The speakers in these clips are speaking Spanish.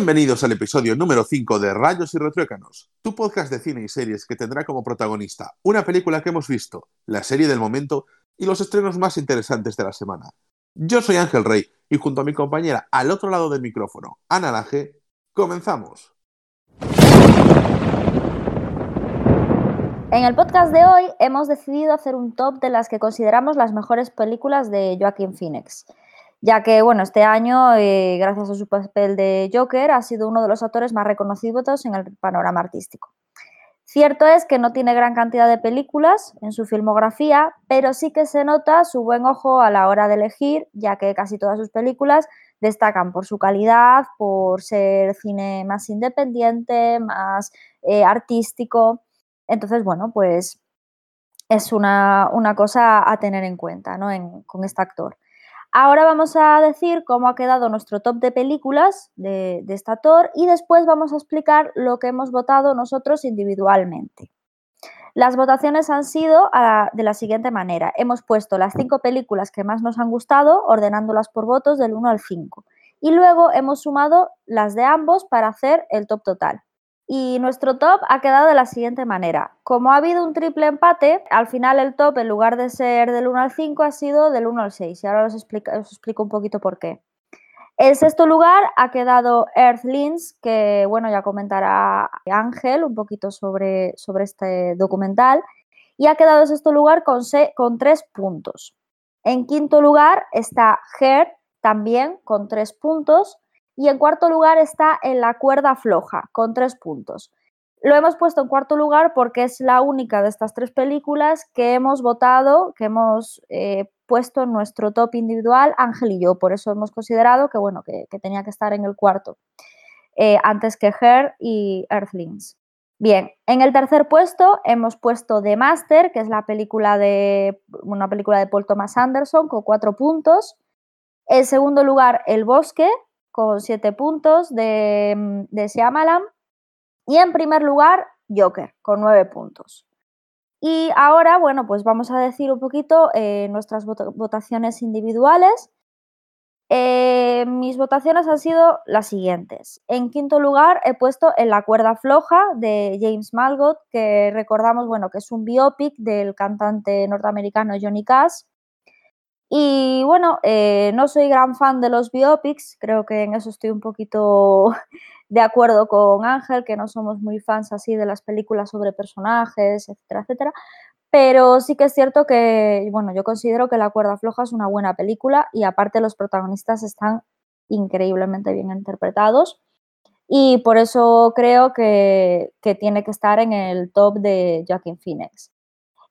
Bienvenidos al episodio número 5 de Rayos y Retruécanos, tu podcast de cine y series que tendrá como protagonista una película que hemos visto, la serie del momento y los estrenos más interesantes de la semana. Yo soy Ángel Rey y junto a mi compañera al otro lado del micrófono, Ana Laje, comenzamos. En el podcast de hoy hemos decidido hacer un top de las que consideramos las mejores películas de Joaquín Phoenix ya que bueno, este año, eh, gracias a su papel de Joker, ha sido uno de los actores más reconocidos en el panorama artístico. Cierto es que no tiene gran cantidad de películas en su filmografía, pero sí que se nota su buen ojo a la hora de elegir, ya que casi todas sus películas destacan por su calidad, por ser cine más independiente, más eh, artístico. Entonces, bueno, pues es una, cosa a tener en cuenta ¿no? con este actor. Ahora vamos a decir cómo ha quedado nuestro top de películas de, este actor y después vamos a explicar lo que hemos votado nosotros individualmente. Las votaciones han sido de la siguiente manera. Hemos puesto las cinco películas que más nos han gustado, ordenándolas por votos del 1 al 5. Y luego hemos sumado las de ambos para hacer el top total. Y nuestro top ha quedado de la siguiente manera. Como ha habido un triple empate, al final el top, en lugar de ser del 1 al 5, ha sido del 1 al 6. Y ahora os, explico un poquito por qué. En sexto lugar ha quedado Earthlings, que bueno, ya comentará Ángel un poquito sobre, sobre este documental. Y ha quedado en sexto lugar con, con tres puntos. En quinto lugar está Her, también con tres puntos. Y en cuarto lugar está en la cuerda floja, con tres puntos. Lo hemos puesto en cuarto lugar porque es la única de estas tres películas que hemos votado, que hemos eh, puesto en nuestro top individual, Ángel y yo. Por eso hemos considerado que, bueno, que, tenía que estar en el cuarto, eh, antes que Her y Earthlings. Bien, en el tercer puesto hemos puesto The Master, que es la película de, una película de Paul Thomas Anderson, con cuatro puntos. En segundo lugar, El Bosque, con siete puntos de, mm, de. Y en primer lugar, Joker, con nueve puntos. Y ahora, bueno, pues vamos a decir un poquito eh, nuestras votaciones individuales. Eh, mis votaciones han sido las siguientes. En quinto lugar he puesto En la cuerda floja de James Malgott, que recordamos, bueno, que es un biopic del cantante norteamericano Johnny Cash. Y bueno, eh, no soy gran fan de los biopics, creo que en eso estoy un poquito de acuerdo con Ángel, que no somos muy fans así de las películas sobre personajes, etcétera, etcétera. Pero sí que es cierto que, bueno, yo considero que La cuerda floja es una buena película y aparte los protagonistas están increíblemente bien interpretados y por eso creo que, que tiene que estar en el top de Joaquin Phoenix.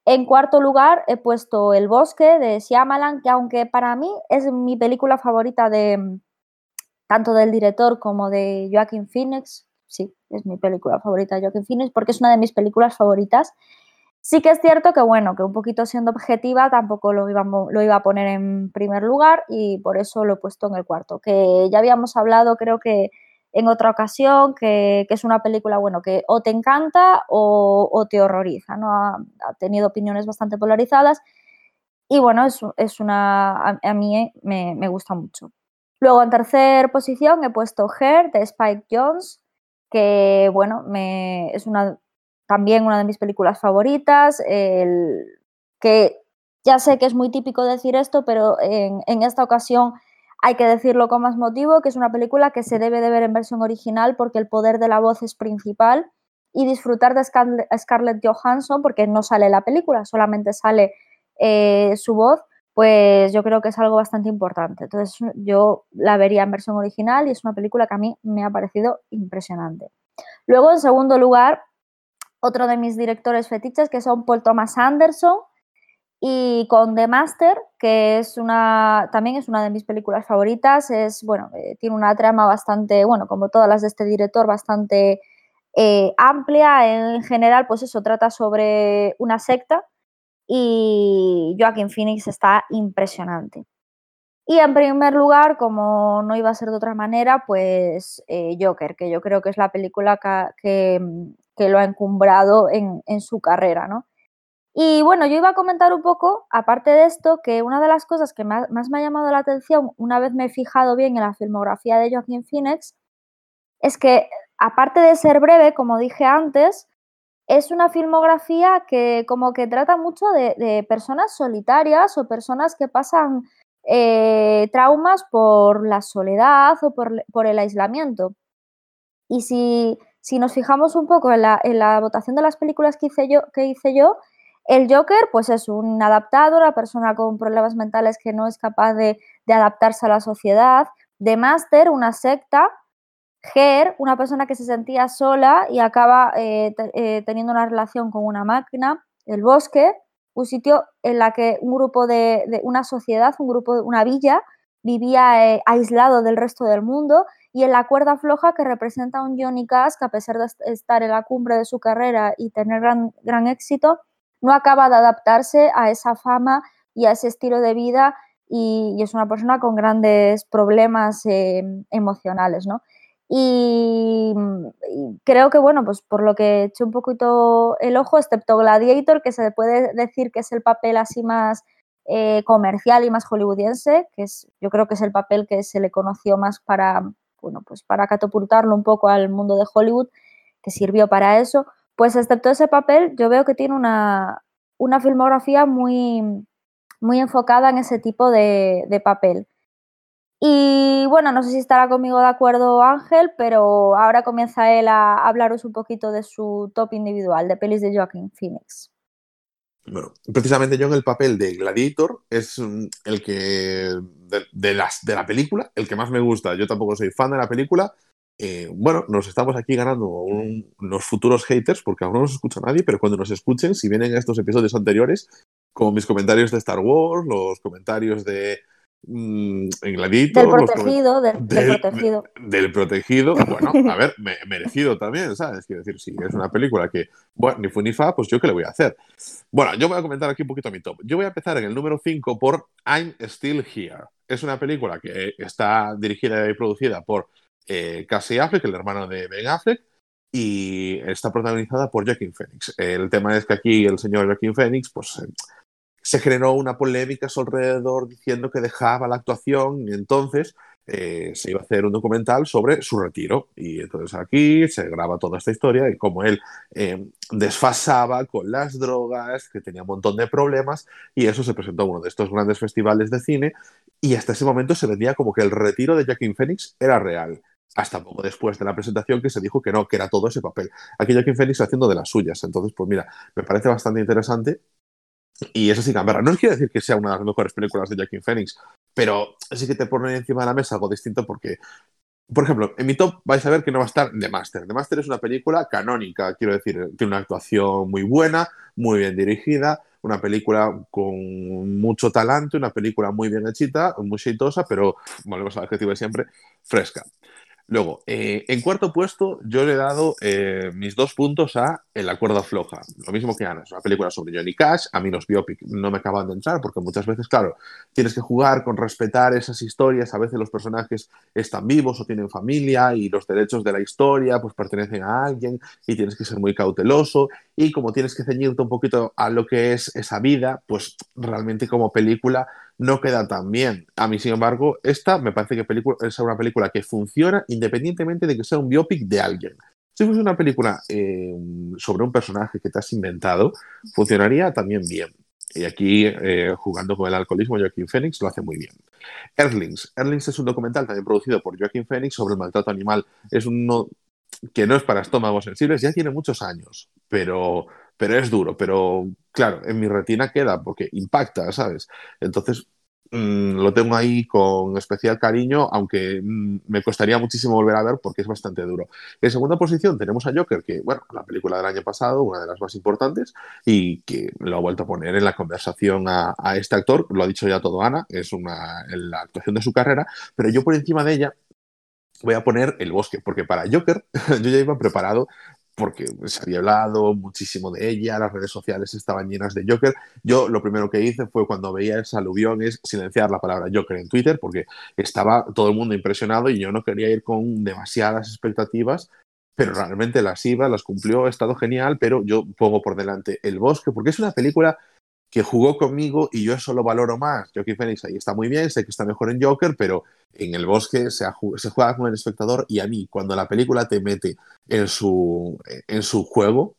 En cuarto lugar he puesto El bosque de Shyamalan, que aunque para mí es mi película favorita de tanto del director como de Joaquin Phoenix, sí, es mi película favorita de Joaquin Phoenix porque es una de mis películas favoritas. Sí que es cierto que, bueno, que un poquito siendo objetiva tampoco lo iba, lo iba a poner en primer lugar y por eso lo he puesto en el cuarto, que ya habíamos hablado, creo que en otra ocasión, que, es una película, bueno, que o te encanta o, te horroriza, ¿no? Ha, tenido opiniones bastante polarizadas y bueno, es, una, a, mí me, gusta mucho. Luego en tercer posición he puesto Her de Spike Jones, que bueno, me, es una, también una de mis películas favoritas, que ya sé que es muy típico decir esto, pero en esta ocasión hay que decirlo con más motivo, que es una película que se debe de ver en versión original porque el poder de la voz es principal y disfrutar de Scarlett Johansson, porque no sale la película, solamente sale eh, su voz, pues yo creo que es algo bastante importante. Entonces yo la vería en versión original y es una película que a mí me ha parecido impresionante. Luego, en segundo lugar, otro de mis directores fetiches, que son Paul Thomas Anderson, y con The Master, que es una, también es una de mis películas favoritas, es, bueno, eh, tiene una trama bastante, bueno, como todas las de este director, bastante eh, amplia. En general, pues eso, trata sobre una secta y Joaquin Phoenix está impresionante. Y en primer lugar, como no iba a ser de otra manera, pues eh, Joker, que yo creo que es la película que, que, lo ha encumbrado en, en su carrera, ¿no? Y bueno, yo iba a comentar un poco, aparte de esto, que una de las cosas que más, me ha llamado la atención, una vez me he fijado bien en la filmografía de Joaquin Phoenix, es que, aparte de ser breve, como dije antes, es una filmografía que como que trata mucho de, personas solitarias o personas que pasan eh, traumas por la soledad o por, el aislamiento. Y si, nos fijamos un poco en la, votación de las películas que hice yo, que hice yo el Joker, pues es un adaptado, una persona con problemas mentales que no es capaz de, adaptarse a la sociedad. De Master, una secta. Ger, una persona que se sentía sola y acaba eh, eh, teniendo una relación con una máquina. El Bosque, un sitio en la que un grupo de, una sociedad, un grupo, una villa, vivía eh, aislado del resto del mundo. Y en la cuerda floja que representa a un Johnny Cash que a pesar de estar en la cumbre de su carrera y tener gran, gran éxito, no acaba de adaptarse a esa fama y a ese estilo de vida y, es una persona con grandes problemas eh, emocionales, ¿no? Y, creo que, bueno, pues por lo que hecho un poquito el ojo, excepto Gladiator, que se puede decir que es el papel así más eh, comercial y más hollywoodiense, que es, yo creo que es el papel que se le conoció más para, bueno, pues para catapultarlo un poco al mundo de Hollywood, que sirvió para eso. Pues excepto ese papel, yo veo que tiene una, filmografía muy, muy enfocada en ese tipo de, papel. Y bueno, no sé si estará conmigo de acuerdo Ángel, pero ahora comienza él a hablaros un poquito de su top individual, de pelis de Joaquin Phoenix. Bueno, precisamente yo en el papel de Gladiator es mm, el que, de, las, de la película, el que más me gusta. Yo tampoco soy fan de la película, eh, bueno, nos estamos aquí ganando unos futuros haters porque aún no nos escucha nadie, pero cuando nos escuchen, si vienen estos episodios anteriores, como mis comentarios de Star Wars, los comentarios de mmm, Del protegido, del, protegido. Del protegido, bueno, a ver, merecido también, ¿sabes? Quiero decir, si es una película que, bueno, ni fu ni fa, pues yo qué le voy a hacer. Bueno, yo voy a comentar aquí un poquito mi top. Yo voy a empezar en el número 5 por I'm Still Here. Es una película que está dirigida y producida por eh, Cassie Affleck, el hermano de Ben Affleck, y está protagonizada por Joaquin Phoenix. El tema es que aquí el señor Joaquin Phoenix, pues eh, se generó una polémica a su alrededor diciendo que dejaba la actuación y entonces eh, se iba a hacer un documental sobre su retiro. Y entonces aquí se graba toda esta historia y cómo él desfasaba con las drogas, que tenía un montón de problemas y eso se presentó en uno de estos grandes festivales de cine y hasta ese momento se vendía como que el retiro de Joaquin Phoenix era real hasta poco después de la presentación que se dijo que no, que era todo ese papel. Aquí Joaquin Phoenix haciendo de las suyas. Entonces, pues mira, me parece bastante interesante. Y eso sí, Canberra. No quiere decir que sea una de las mejores películas de Joaquin Phoenix, pero sí que te pone encima de la mesa algo distinto porque, por ejemplo, en mi top vais a ver que no va a estar The Master. The Master es una película canónica, quiero decir, tiene una actuación muy buena, muy bien dirigida, una película con mucho talento, una película muy bien hechita, muy exitosa, pero, volvemos al objetivo de siempre, fresca. Luego, eh, en cuarto puesto, yo le he dado eh, mis dos puntos a El Acuerdo Floja. Lo mismo que Ana, es una película sobre Johnny Cash. A mí los biopic no me acaban de entrar porque muchas veces, claro, tienes que jugar con respetar esas historias. A veces los personajes están vivos o tienen familia y los derechos de la historia pues pertenecen a alguien y tienes que ser muy cauteloso. Y como tienes que ceñirte un poquito a lo que es esa vida, pues realmente como película no queda tan bien. A mí, sin embargo, esta me parece que es una película que funciona independientemente de que sea un biopic de alguien. Si fuese una película eh, sobre un personaje que te has inventado, funcionaría también bien. Y aquí, eh, jugando con el alcoholismo, Joaquín Phoenix lo hace muy bien. Earthlings. Earthlings es un documental también producido por Joaquín Phoenix sobre el maltrato animal. Es uno que no es para estómagos sensibles, ya tiene muchos años, pero pero es duro, pero claro, en mi retina queda porque impacta, ¿sabes? Entonces, mm, lo tengo ahí con especial cariño, aunque mm, me costaría muchísimo volver a ver porque es bastante duro. En segunda posición tenemos a Joker, que, bueno, la película del año pasado, una de las más importantes, y que lo ha vuelto a poner en la conversación a, este actor, lo ha dicho ya todo Ana, es una, la actuación de su carrera, pero yo por encima de ella voy a poner El Bosque, porque para Joker yo ya iba preparado porque se había hablado muchísimo de ella, las redes sociales estaban llenas de Joker. Yo lo primero que hice fue cuando veía esa aluvión es silenciar la palabra Joker en Twitter porque estaba todo el mundo impresionado y yo no quería ir con demasiadas expectativas, pero realmente las iba, las cumplió, ha estado genial, pero yo pongo por delante El Bosque porque es una película que jugó conmigo y yo eso lo valoro más. Joaquin Phoenix ahí está muy bien, sé que está mejor en Joker, pero en el bosque se, juega con el espectador y a mí, cuando la película te mete en su, en su juego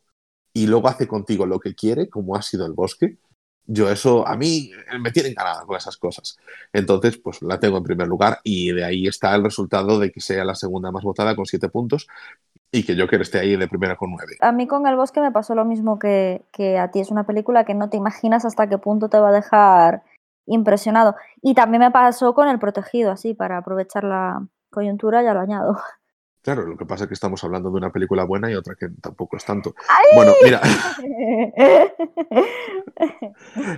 y luego hace contigo lo que quiere, como ha sido el bosque, yo eso, a mí me tiene encanada con esas cosas. Entonces, pues la tengo en primer lugar y de ahí está el resultado de que sea la segunda más votada con siete puntos y que Joker esté ahí de primera con nueve. A mí con El Bosque me pasó lo mismo que, que a ti. Es una película que no te imaginas hasta qué punto te va a dejar impresionado. Y también me pasó con El Protegido, así, para aprovechar la coyuntura, ya lo añado. Claro, lo que pasa es que estamos hablando de una película buena y otra que tampoco es tanto. Bueno, mira.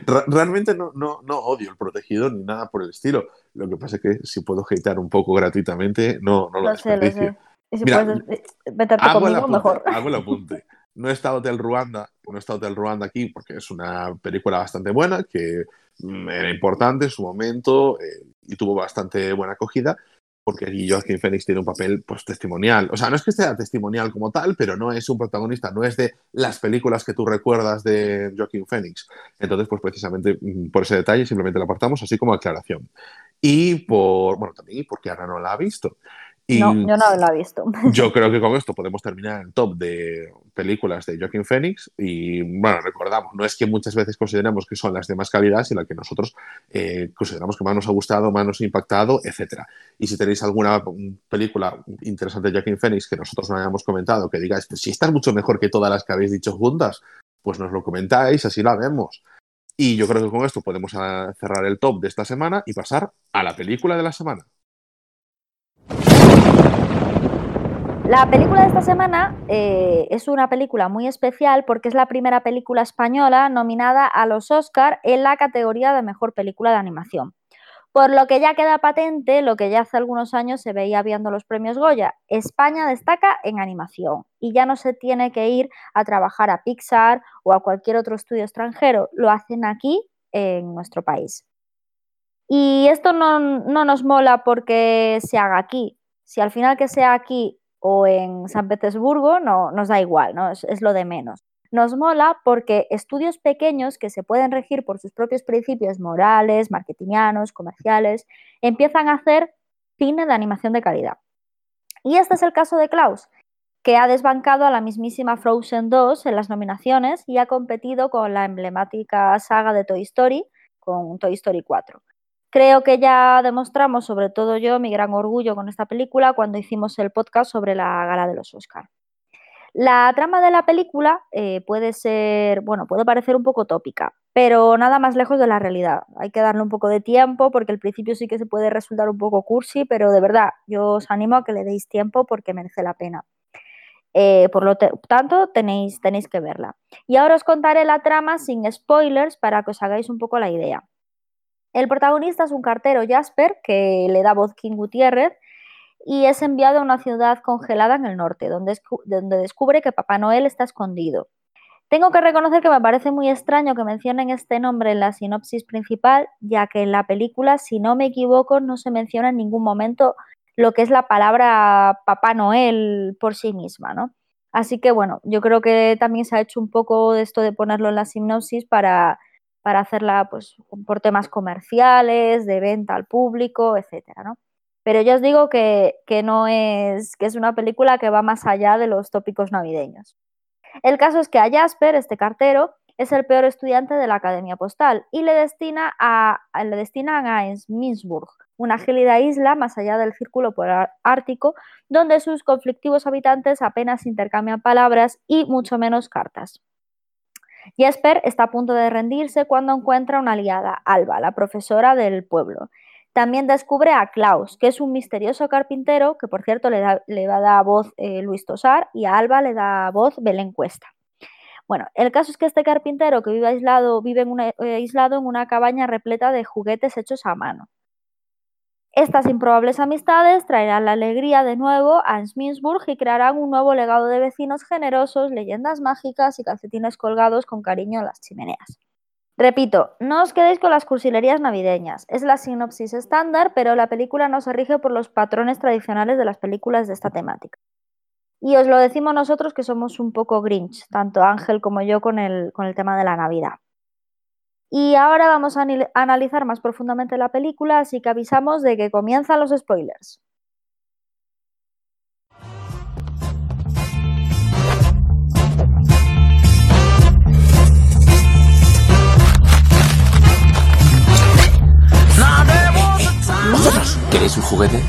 Realmente no, no, no, odio el protegido ni nada por el estilo. Lo que pasa es que si puedo hatear un poco gratuitamente, no, no lo, lo sé, lo sé. Y si Mira, puedes eh, meterte hago conmigo, mejor. Hago el apunte. No he estado Hotel Ruanda, no he estado Hotel Ruanda aquí porque es una película bastante buena, que mm, era importante en su momento eh, y tuvo bastante buena acogida, porque aquí Joaquin Phoenix tiene un papel pues, testimonial. O sea, no es que sea testimonial como tal, pero no es un protagonista, no es de las películas que tú recuerdas de Joaquin Phoenix. Entonces, pues precisamente mm, por ese detalle simplemente lo apartamos así como aclaración. Y por, bueno, también porque Ana no la ha visto no, yo no lo he visto. Yo creo que con esto podemos terminar el top de películas de Joaquin Phoenix y bueno, recordamos, no es que muchas veces consideremos que son las de más calidad, sino que nosotros eh, consideramos que más nos ha gustado, más nos ha impactado, etc. Y si tenéis alguna película interesante de Joaquin Phoenix que nosotros no hayamos comentado, que digáis, pues si esta es mucho mejor que todas las que habéis dicho juntas, pues nos lo comentáis, así la vemos. Y yo creo que con esto podemos ah, cerrar el top de esta semana y pasar a la película de la semana. La película de esta semana eh, es una película muy especial porque es la primera película española nominada a los Oscar en la categoría de mejor película de animación. Por lo que ya queda patente lo que ya hace algunos años se veía viendo los premios Goya. España destaca en animación y ya no se tiene que ir a trabajar a Pixar o a cualquier otro estudio extranjero, lo hacen aquí en nuestro país. Y esto no, no nos mola porque se haga aquí. Si al final que sea aquí o en San Petersburgo, no, nos da igual, ¿no? Es, lo de menos. Nos mola porque estudios pequeños que se pueden regir por sus propios principios morales, marketingianos, comerciales, empiezan a hacer cine de animación de calidad. Y este es el caso de Klaus, que ha desbancado a la mismísima Frozen 2 en las nominaciones y ha competido con la emblemática saga de Toy Story, con Toy Story 4. Creo que ya demostramos, sobre todo yo, mi gran orgullo con esta película cuando hicimos el podcast sobre la gala de los Oscars. La trama de la película eh, puede ser, bueno, puede parecer un poco tópica, pero nada más lejos de la realidad. Hay que darle un poco de tiempo porque el principio sí que se puede resultar un poco cursi, pero de verdad, yo os animo a que le deis tiempo porque merece la pena. Eh, por lo tanto, tenéis, tenéis que verla. Y ahora os contaré la trama sin spoilers para que os hagáis un poco la idea. El protagonista es un cartero Jasper que le da voz King Gutiérrez y es enviado a una ciudad congelada en el norte, donde, donde descubre que Papá Noel está escondido. Tengo que reconocer que me parece muy extraño que mencionen este nombre en la sinopsis principal, ya que en la película, si no me equivoco, no se menciona en ningún momento lo que es la palabra Papá Noel por sí misma, ¿no? Así que bueno, yo creo que también se ha hecho un poco de esto de ponerlo en la sinopsis para para hacerla pues, por temas comerciales, de venta al público, etcétera, ¿no? Pero yo os digo que, no es, que es una película que va más allá de los tópicos navideños. El caso es que a Jasper, este cartero, es el peor estudiante de la Academia Postal y le, destina a, le destinan a Sminsburg, una gélida isla más allá del círculo polar ártico, donde sus conflictivos habitantes apenas intercambian palabras y mucho menos cartas. Jesper está a punto de rendirse cuando encuentra una aliada, Alba, la profesora del pueblo. También descubre a Klaus, que es un misterioso carpintero, que por cierto le, da, le va a dar voz eh, Luis Tosar, y a Alba le da voz Belén Cuesta. Bueno, el caso es que este carpintero que vive aislado, vive eh, aislado en una cabaña repleta de juguetes hechos a mano. Estas improbables amistades traerán la alegría de nuevo a Sminsburg y crearán un nuevo legado de vecinos generosos, leyendas mágicas y calcetines colgados con cariño en las chimeneas. Repito, no os quedéis con las cursilerías navideñas. Es la sinopsis estándar, pero la película no se rige por los patrones tradicionales de las películas de esta temática. Y os lo decimos nosotros que somos un poco grinch, tanto Ángel como yo con el, con el tema de la Navidad. Y ahora vamos a analizar más profundamente la película, así que avisamos de que comienzan los spoilers. ¿Vosotros queréis un juguete?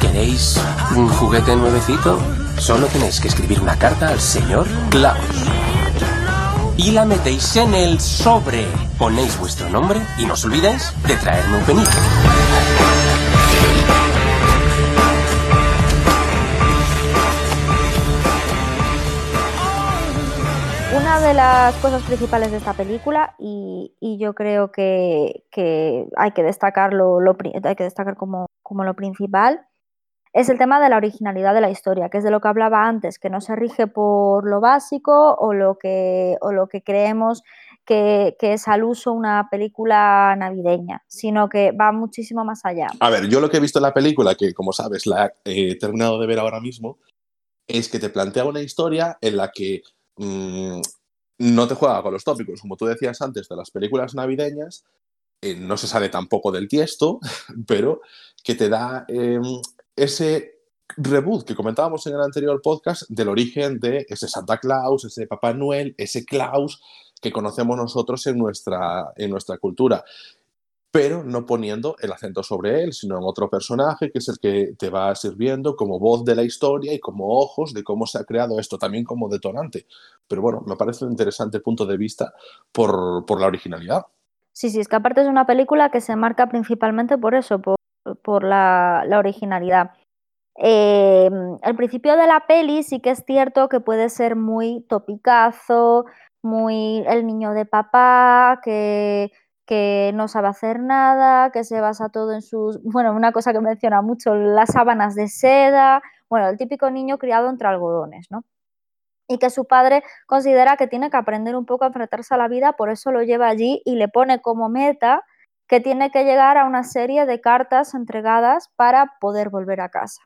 ¿Queréis un juguete nuevecito? Solo tenéis que escribir una carta al señor Klaus. Y la metéis en el sobre. Ponéis vuestro nombre y no os olvidéis de traerme un penito. Una de las cosas principales de esta película, y, yo creo que, hay que destacarlo, hay que destacar como, como lo principal, es el tema de la originalidad de la historia, que es de lo que hablaba antes, que no se rige por lo básico o lo que, o lo que creemos que, es al uso una película navideña, sino que va muchísimo más allá. A ver, yo lo que he visto en la película, que como sabes la he terminado de ver ahora mismo, es que te plantea una historia en la que mm, no te juega con los tópicos, como tú decías antes, de las películas navideñas, eh, no se sale tampoco del tiesto, pero que te da em, ese reboot que comentábamos en el anterior podcast del origen de ese Santa Claus, ese Papá Noel, ese Claus que conocemos nosotros en nuestra, en nuestra cultura, pero no poniendo el acento sobre él, sino en otro personaje que es el que te va sirviendo como voz de la historia y como ojos de cómo se ha creado esto, también como detonante. Pero bueno, me parece un interesante punto de vista por, por la originalidad. Sí, sí, es que aparte es una película que se marca principalmente por eso, por por la, originalidad. Eh, el principio de la peli sí que es cierto que puede ser muy topicazo, muy el niño de papá, que, que no sabe hacer nada, que se basa todo en sus, bueno, una cosa que menciona mucho, las sábanas de seda, bueno, el típico niño criado entre algodones, ¿no? Y que su padre considera que tiene que aprender un poco a enfrentarse a la vida, por eso lo lleva allí y le pone como meta que tiene que llegar a una serie de cartas entregadas para poder volver a casa.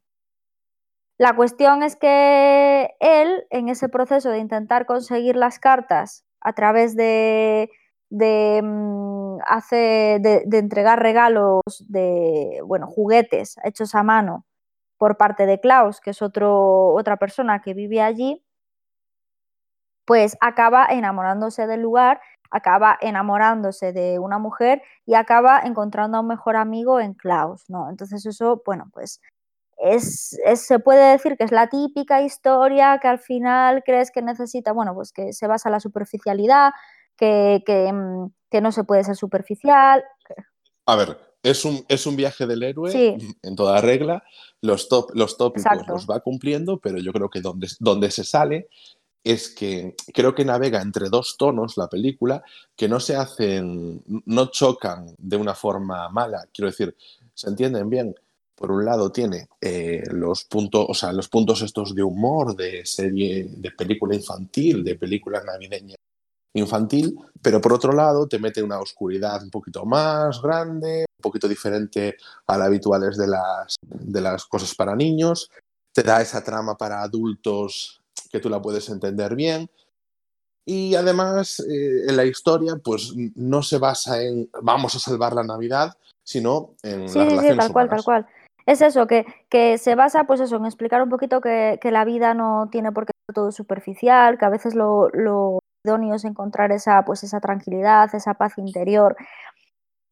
La cuestión es que él, en ese proceso de intentar conseguir las cartas a través de, de, mm, de, entregar regalos de bueno, juguetes hechos a mano por parte de Klaus, que es otro, otra persona que vive allí, pues acaba enamorándose del lugar acaba enamorándose de una mujer y acaba encontrando a un mejor amigo en Klaus, ¿no? Entonces eso, bueno, pues es, se puede decir que es la típica historia que al final crees que necesita, bueno, pues que se basa en la superficialidad, que, que, mm, no se puede ser superficial. A ver, es un, es un viaje del héroe en toda regla, los, top, los tópicos los va cumpliendo, pero yo creo que donde, donde se sale es que creo que navega entre dos tonos la película que no se hacen, no chocan de una forma mala. Quiero decir, se entienden bien. Por un lado tiene eh, los puntos, o sea, los puntos estos de humor, de serie, de película infantil, de película navideña infantil, pero por otro lado te mete una oscuridad un poquito más grande, un poquito diferente a la habituales de las, de las cosas para niños, te da esa trama para adultos que tú la puedes entender bien. Y además, eh, en la historia, pues no se basa en vamos a salvar la Navidad, sino en sí, las sí, sí, tal cual, tal cual. Es eso, que, que, se basa pues eso, en explicar un poquito que, que, la vida no tiene por qué ser todo superficial, que a veces lo, lo idóneo es encontrar esa, pues esa tranquilidad, esa paz interior.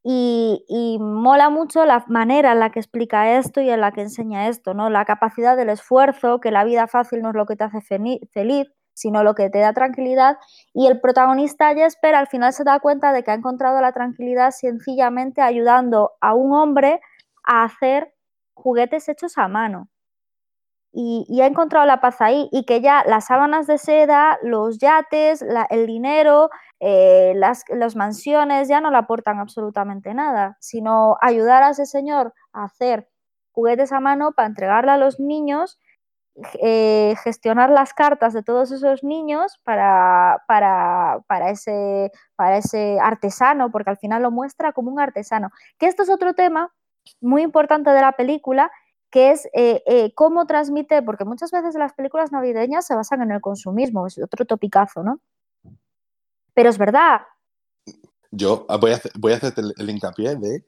Y, mola mucho la manera en la que explica esto y en la que enseña esto, ¿no? La capacidad del esfuerzo, que la vida fácil no es lo que te hace feliz, sino lo que te da tranquilidad. Y el protagonista Jesper al final se da cuenta de que ha encontrado la tranquilidad sencillamente ayudando a un hombre a hacer juguetes hechos a mano y, ha encontrado la paz ahí y que ya las sábanas de seda, los yates, el dinero, eh, las, mansiones ya no le aportan absolutamente nada, sino ayudar a ese señor a hacer juguetes a mano para entregarle a los niños, eh, gestionar las cartas de todos esos niños para, para, para, ese, para ese artesano, porque al final lo muestra como un artesano. Que esto es otro tema muy importante de la película que es eh, eh, cómo transmite, porque muchas veces las películas navideñas se basan en el consumismo, es otro topicazo, ¿no? Pero es verdad. Yo voy a, hacer, voy a hacer el, hincapié de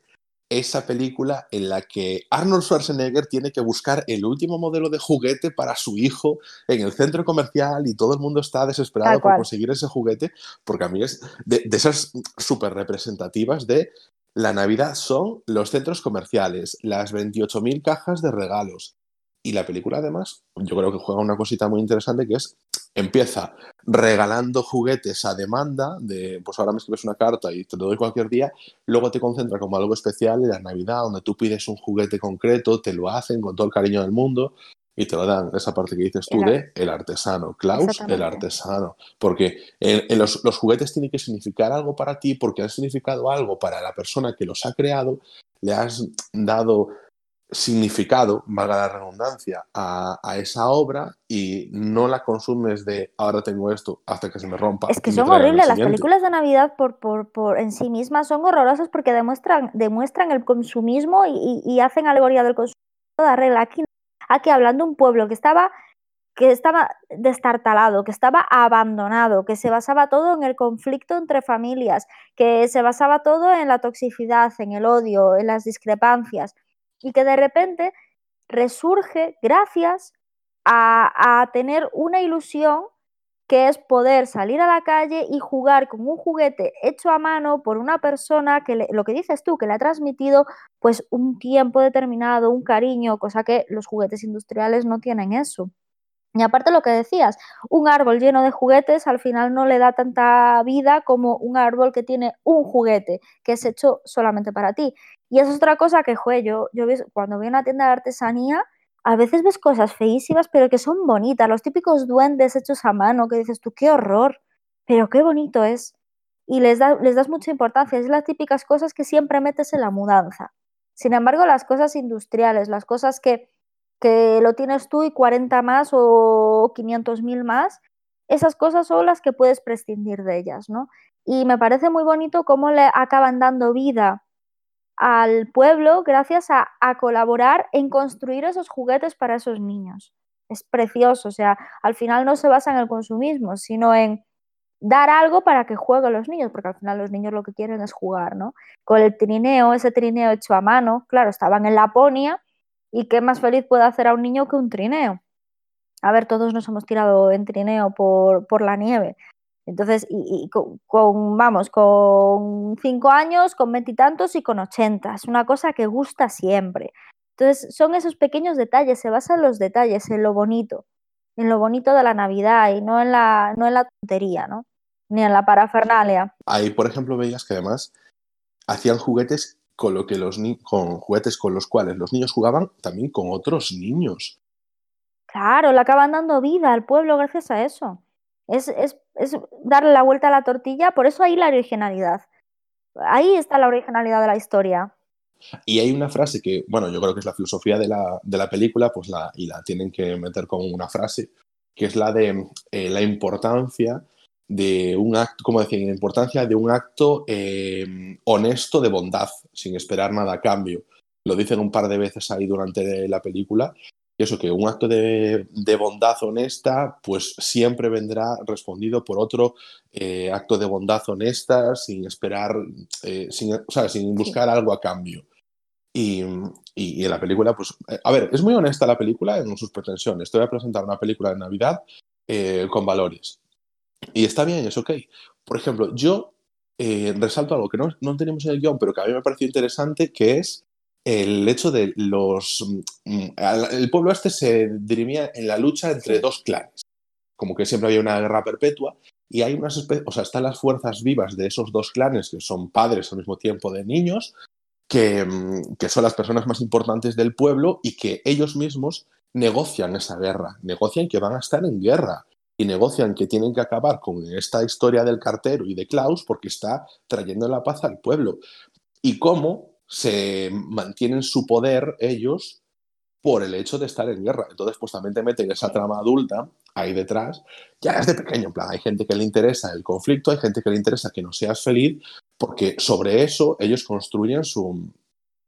esa película en la que Arnold Schwarzenegger tiene que buscar el último modelo de juguete para su hijo en el centro comercial y todo el mundo está desesperado por conseguir ese juguete, porque a mí es de, de esas súper representativas de la Navidad son los centros comerciales, las 28.000 cajas de regalos. Y la película además, yo creo que juega una cosita muy interesante que es, empieza regalando juguetes a demanda, de pues ahora me escribes una carta y te lo doy cualquier día, luego te concentra como algo especial en la Navidad, donde tú pides un juguete concreto, te lo hacen con todo el cariño del mundo y te lo dan, esa parte que dices tú de el artesano, Klaus, el artesano. Porque en, los, juguetes tienen que significar algo para ti, porque han significado algo para la persona que los ha creado, le has dado significado, valga la redundancia, a, esa obra y no la consumes de ahora tengo esto hasta que se me rompa. Es que son horribles, las películas de Navidad por, por, por, en sí mismas son horrorosas porque demuestran, demuestran el consumismo y, y, hacen alegoría del consumo. Toda regla. Aquí Aquí hablando un pueblo que estaba, que estaba destartalado, que estaba abandonado, que se basaba todo en el conflicto entre familias, que se basaba todo en la toxicidad, en el odio, en las discrepancias, y que de repente resurge gracias a, a tener una ilusión que es poder salir a la calle y jugar con un juguete hecho a mano por una persona que lo que dices tú, que le ha transmitido pues un tiempo determinado, un cariño, cosa que los juguetes industriales no tienen eso. Y aparte lo que decías, un árbol lleno de juguetes al final no le da tanta vida como un árbol que tiene un juguete que es hecho solamente para ti. Y eso es otra cosa que, jue, yo, yo cuando voy a una tienda de artesanía, a veces ves cosas feísimas, pero que son bonitas, los típicos duendes hechos a mano, que dices tú, qué horror, pero qué bonito es. Y les, das mucha importancia, es las típicas cosas que siempre metes en la mudanza. Sin embargo, las cosas industriales, las cosas que, que lo tienes tú y 40 más o 500 mil más, esas cosas son las que puedes prescindir de ellas, ¿no? Y me parece muy bonito cómo le acaban dando vida al pueblo gracias a, colaborar en construir esos juguetes para esos niños. Es precioso, o sea, al final no se basa en el consumismo, sino en dar algo para que jueguen los niños, porque al final los niños lo que quieren es jugar, ¿no? Con el trineo, ese trineo hecho a mano, claro, estaban en Laponia y qué más feliz puede hacer a un niño que un trineo. A ver, todos nos hemos tirado en trineo por, por la nieve, entonces, y, con, vamos, con cinco años, con veintitantos y, con ochenta. Es una cosa que gusta siempre. Entonces, son esos pequeños detalles, se basa en los detalles, en lo bonito, en lo bonito de la Navidad y no en la, no en la tontería, ¿no? Ni en la parafernalia. Ahí, por ejemplo, veías que además hacían juguetes con lo que los con juguetes con los cuales los niños jugaban también con otros niños. Claro, le acaban dando vida al pueblo gracias a eso. Es, es, es, darle la vuelta a la tortilla, por eso ahí la originalidad. Ahí está la originalidad de la historia. Y hay una frase que, bueno, yo creo que es la filosofía de la, de la película, pues la, y la tienen que meter con una frase, que es la de eh, la importancia de un acto, como decir, la importancia de un acto honesto de bondad, sin esperar nada a cambio. Lo dicen un par de veces ahí durante la película y eso, que un acto de, bondad honesta, pues siempre vendrá respondido por otro eh, acto de bondad honesta, sin esperar, eh, sin, o sea, sin buscar algo a cambio. Y, y, en la película, pues, eh, a ver, es muy honesta la película en sus pretensiones. Te voy a presentar una película de Navidad con valores. Y está bien, es ok. Por ejemplo, yo resalto algo que no, no tenemos en el guion, pero que a mí me pareció interesante, que es el hecho de los... Mm, el pueblo este se dirimía en la lucha entre dos clanes, como que siempre había una guerra perpetua, y hay unas o sea, están las fuerzas vivas de esos dos clanes que son padres al mismo tiempo de niños, que, mm, que son las personas más importantes del pueblo y que ellos mismos negocian esa guerra, negocian que van a estar en guerra y negocian que tienen que acabar con esta historia del cartero y de Klaus porque está trayendo la paz al pueblo. Y cómo se mantienen su poder ellos por el hecho de estar en guerra. Entonces, pues también te meten esa trama adulta ahí detrás, ya es de pequeño, en plan, hay gente que le interesa el conflicto, hay gente que le interesa que no seas feliz, porque sobre eso ellos construyen su,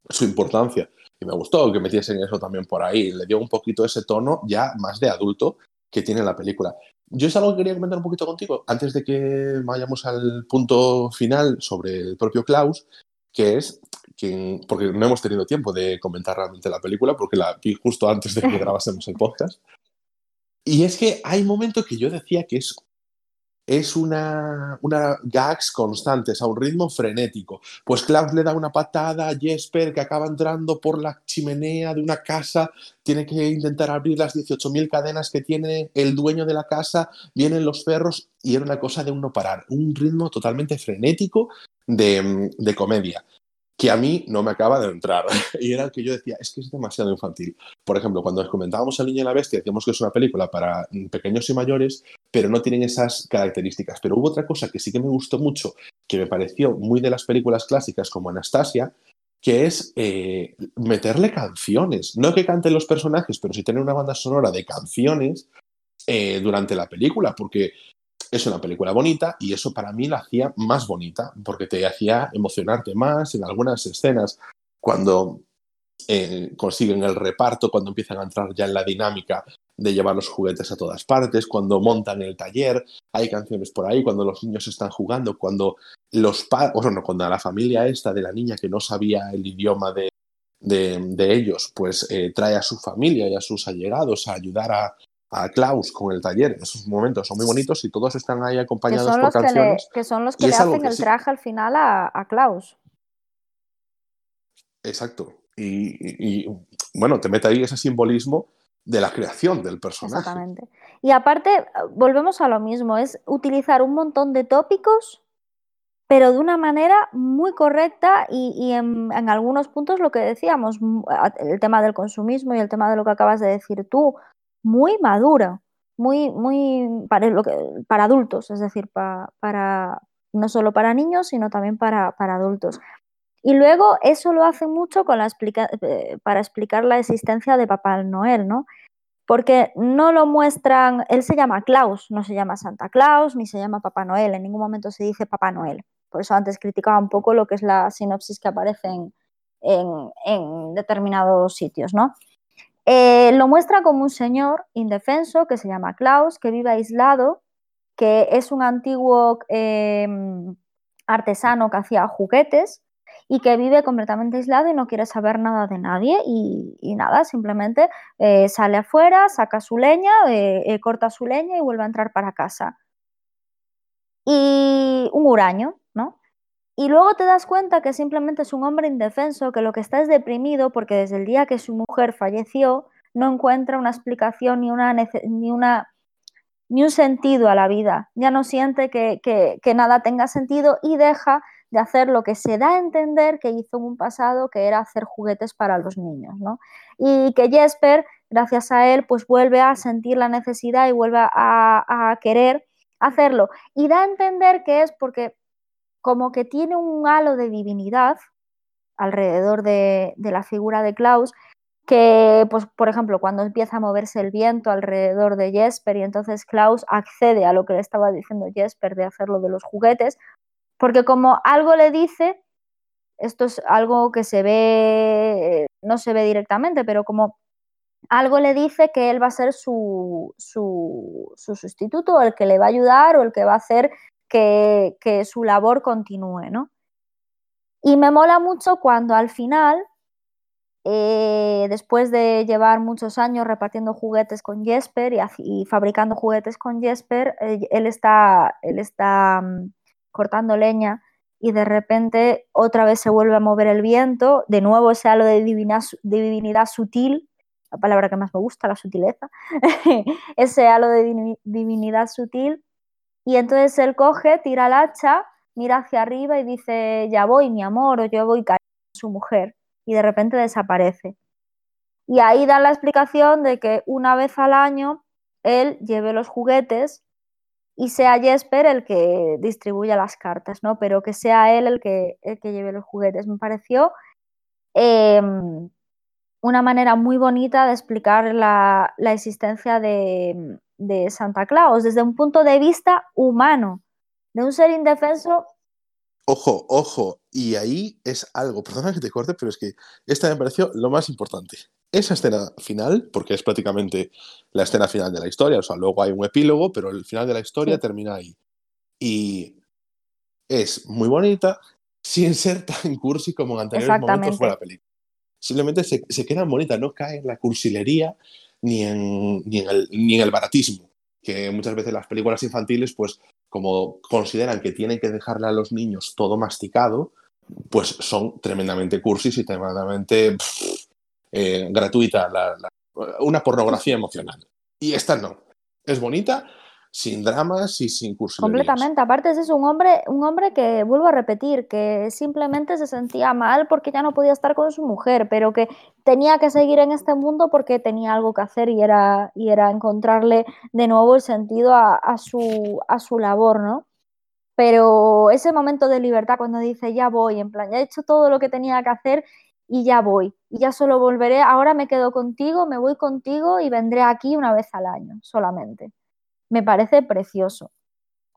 su importancia. y me gustó que metiesen eso también por ahí. Le dio un poquito ese tono ya más de adulto que tiene la película. Yo es algo que quería comentar un poquito contigo antes de que vayamos al punto final sobre el propio Klaus, que es quien, porque no hemos tenido tiempo de comentar realmente la película, porque la vi justo antes de que grabásemos el podcast. Y es que hay momentos que yo decía que es es una, una gags constantes, a un ritmo frenético. Pues Klaus le da una patada a Jesper que acaba entrando por la chimenea de una casa, tiene que intentar abrir las 18.000 cadenas que tiene el dueño de la casa, vienen los perros y era una cosa de un no parar, un ritmo totalmente frenético de, de comedia que a mí no me acaba de entrar. y era el que yo decía, es que es demasiado infantil. Por ejemplo, cuando comentábamos El Niño y la Bestia, decíamos que es una película para pequeños y mayores, pero no tienen esas características. Pero hubo otra cosa que sí que me gustó mucho, que me pareció muy de las películas clásicas como Anastasia, que es eh, meterle canciones. No que canten los personajes, pero sí tener una banda sonora de canciones eh, durante la película, porque es una película bonita y eso para mí la hacía más bonita porque te hacía emocionarte más en algunas escenas. Cuando eh, consiguen el reparto, cuando empiezan a entrar ya en la dinámica de llevar los juguetes a todas partes, cuando montan el taller, hay canciones por ahí, cuando los niños están jugando, cuando los padres, o cuando la familia esta de la niña que no sabía el idioma de, de, ellos, pues eh, trae a su familia y a sus allegados a ayudar a, a Klaus con el taller. Esos momentos son muy bonitos y todos están ahí acompañados por canciones. Que, son los que le hacen el traje al final a, Klaus. Exacto. Y, bueno, te mete ahí ese simbolismo de la creación del personaje. Exactamente. Y aparte, volvemos a lo mismo, es utilizar un montón de tópicos, pero de una manera muy correcta y, en, en, algunos puntos lo que decíamos, el tema del consumismo y el tema de lo que acabas de decir tú, muy madura, muy, muy para, para adultos, es decir, para, no solo para niños, sino también para, para adultos. Y luego eso lo hace mucho con la eh, para explicar la existencia de Papá Noel, ¿no? Porque no lo muestran, él se llama Klaus, no se llama Santa Claus, ni se llama Papá Noel, en ningún momento se dice Papá Noel. Por eso antes criticaba un poco lo que es la sinopsis que aparece en, en, en determinados sitios, ¿no? Eh, lo muestra como un señor indefenso que se llama Klaus, que vive aislado, que es un antiguo em, artesano que hacía juguetes y que vive completamente aislado y no quiere saber nada de nadie y, nada, simplemente eh, sale afuera, saca su leña, eh, corta su leña y vuelve a entrar para casa. Y un huraño. Y luego te das cuenta que simplemente es un hombre indefenso, que lo que está es deprimido porque desde el día que su mujer falleció no encuentra una explicación ni, una, ni, una, ni un sentido a la vida. Ya no siente que, que, nada tenga sentido y deja de hacer lo que se da a entender que hizo en un pasado, que era hacer juguetes para los niños. ¿no? Y que Jesper, gracias a él, pues vuelve a sentir la necesidad y vuelve a, a querer hacerlo. Y da a entender que es porque como que tiene un halo de divinidad alrededor de, la figura de Klaus, que, pues, por ejemplo, cuando empieza a moverse el viento alrededor de Jesper y entonces Klaus accede a lo que le estaba diciendo Jesper de hacerlo de los juguetes, porque como algo le dice, esto es algo que se ve, no se ve directamente, pero como algo le dice que él va a ser su, su, su sustituto, el que le va a ayudar o el que va a hacer que, su labor continúe, ¿no? Y me mola mucho cuando al final, eh, después de llevar muchos años repartiendo juguetes con Jesper y, fabricando juguetes con Jesper, eh, él está, él está mm, cortando leña y de repente otra vez se vuelve a mover el viento, de nuevo ese halo de divinidad sutil, la palabra que más me gusta, la sutileza, ese halo de divinidad sutil y entonces él coge, tira el hacha, mira hacia arriba y dice, ya voy, mi amor, o yo voy a su mujer. Y de repente desaparece. Y ahí da la explicación de que una vez al año él lleve los juguetes y sea Jesper el que distribuya las cartas, ¿no? Pero que sea él el que, el que lleve los juguetes. Me pareció em, una manera muy bonita de explicar la existencia de, de Santa Claus desde un punto de vista humano, de un ser indefenso Ojo, ojo, y ahí es algo, perdona que te corte, pero es que esta me pareció lo más importante. Esa escena final, porque es prácticamente la escena final de la historia, o sea, luego hay un epílogo, pero el final de la historia Sí. termina ahí. Y es muy bonita, sin ser tan cursi como en anteriores momentos fue la película. Simplemente se, se queda bonita, no cae en la cursilería ni en, ni, en el, ni en el baratismo, que muchas veces las películas infantiles, pues como consideran que tienen que dejarle a los niños todo masticado, pues son tremendamente cursis y tremendamente pff, eh, gratuita, una pornografía emocional. Y esta no. Es bonita, sin dramas y sin cursilerías. Completamente. Aparte, es un hombre, un hombre que, vuelvo a repetir, que simplemente se sentía mal porque ya no podía estar con su mujer, pero que tenía que seguir en este mundo porque tenía algo que hacer y era, y era encontrarle de nuevo el sentido a, a su, a su labor, ¿no? Pero ese momento de libertad cuando dice, ya voy, en plan, ya he hecho todo lo que tenía que hacer y ya voy, y ya solo volveré, ahora me quedo contigo, me voy contigo y vendré aquí una vez al año solamente. Me parece precioso.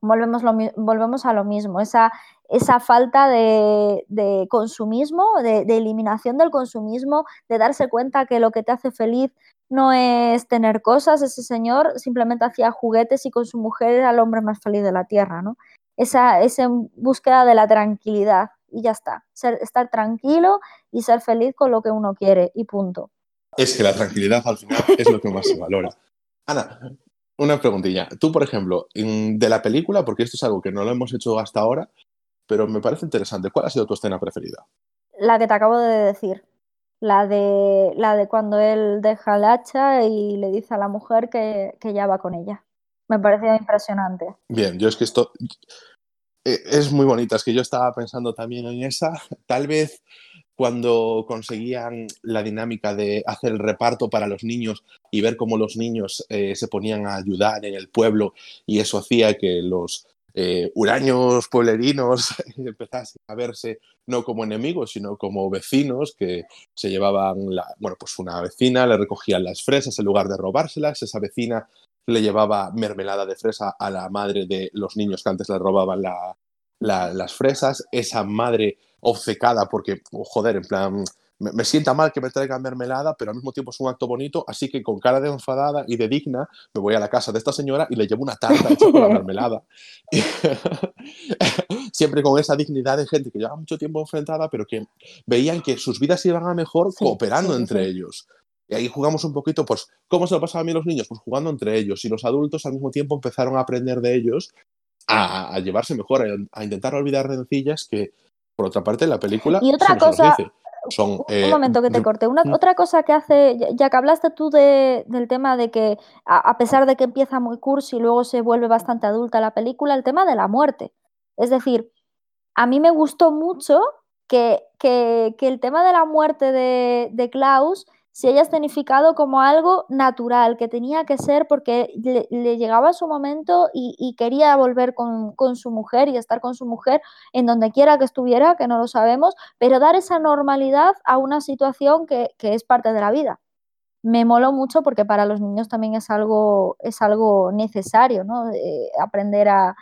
Volvemos, lo, volvemos a lo mismo, esa, esa falta de, consumismo, de, de eliminación del consumismo, de darse cuenta que lo que te hace feliz no es tener cosas. Ese señor simplemente hacía juguetes y con su mujer era el hombre más feliz de la tierra, ¿no? Esa, esa búsqueda de la tranquilidad y ya está. Ser, estar tranquilo y ser feliz con lo que uno quiere y punto. Es que la tranquilidad al final es lo que más se valora. Ana, una preguntilla. Tú, por ejemplo, de la película, porque esto es algo que no lo hemos hecho hasta ahora, pero me parece interesante. ¿Cuál ha sido tu escena preferida? La que te acabo de decir. La de, la de cuando él deja el hacha y le dice a la mujer que, que ya va con ella. Me pareció impresionante. Bien, yo es que esto eh, es muy bonita. Es que yo estaba pensando también en esa. Tal vez cuando conseguían la dinámica de hacer el reparto para los niños y ver cómo los niños eh, se ponían a ayudar en el pueblo y eso hacía que los eh, huraños pueblerinos empezasen a verse no como enemigos, sino como vecinos que se llevaban, la, bueno, pues una vecina le recogían las fresas en lugar de robárselas, esa vecina le llevaba mermelada de fresa a la madre de los niños que antes le robaban la, la, las fresas, esa madre obcecada porque, oh, joder, en plan, me, me, sienta mal que me traigan mermelada, pero al mismo tiempo es un acto bonito, así que con cara de enfadada y de digna me voy a la casa de esta señora y le llevo una tarta hecha con la mermelada. Siempre con esa dignidad de gente que lleva mucho tiempo enfrentada, pero que veían que sus vidas iban a mejor sí, cooperando sí, entre sí. ellos. Y ahí jugamos un poquito, pues, ¿cómo se lo pasaba a mí los niños? Pues jugando entre ellos. Y los adultos al mismo tiempo empezaron a aprender de ellos a, a llevarse mejor, a, a, intentar olvidar rencillas que, por otra parte, la película y otra cosa, son, un eh, momento que te corte. Una, otra cosa que hace, ya que hablaste tú de, del tema de que, a, a, pesar de que empieza muy cursi y luego se vuelve bastante adulta la película, el tema de la muerte. Es decir, a mí me gustó mucho que, que, que el tema de la muerte de, de Klaus se haya escenificado como algo natural, que tenía que ser porque le, le llegaba su momento y, quería volver con, con, su mujer y estar con su mujer en donde quiera que estuviera, que no lo sabemos, pero dar esa normalidad a una situación que, que es parte de la vida. Me moló mucho porque para los niños también es algo, es algo necesario, ¿no? Eh, aprender a,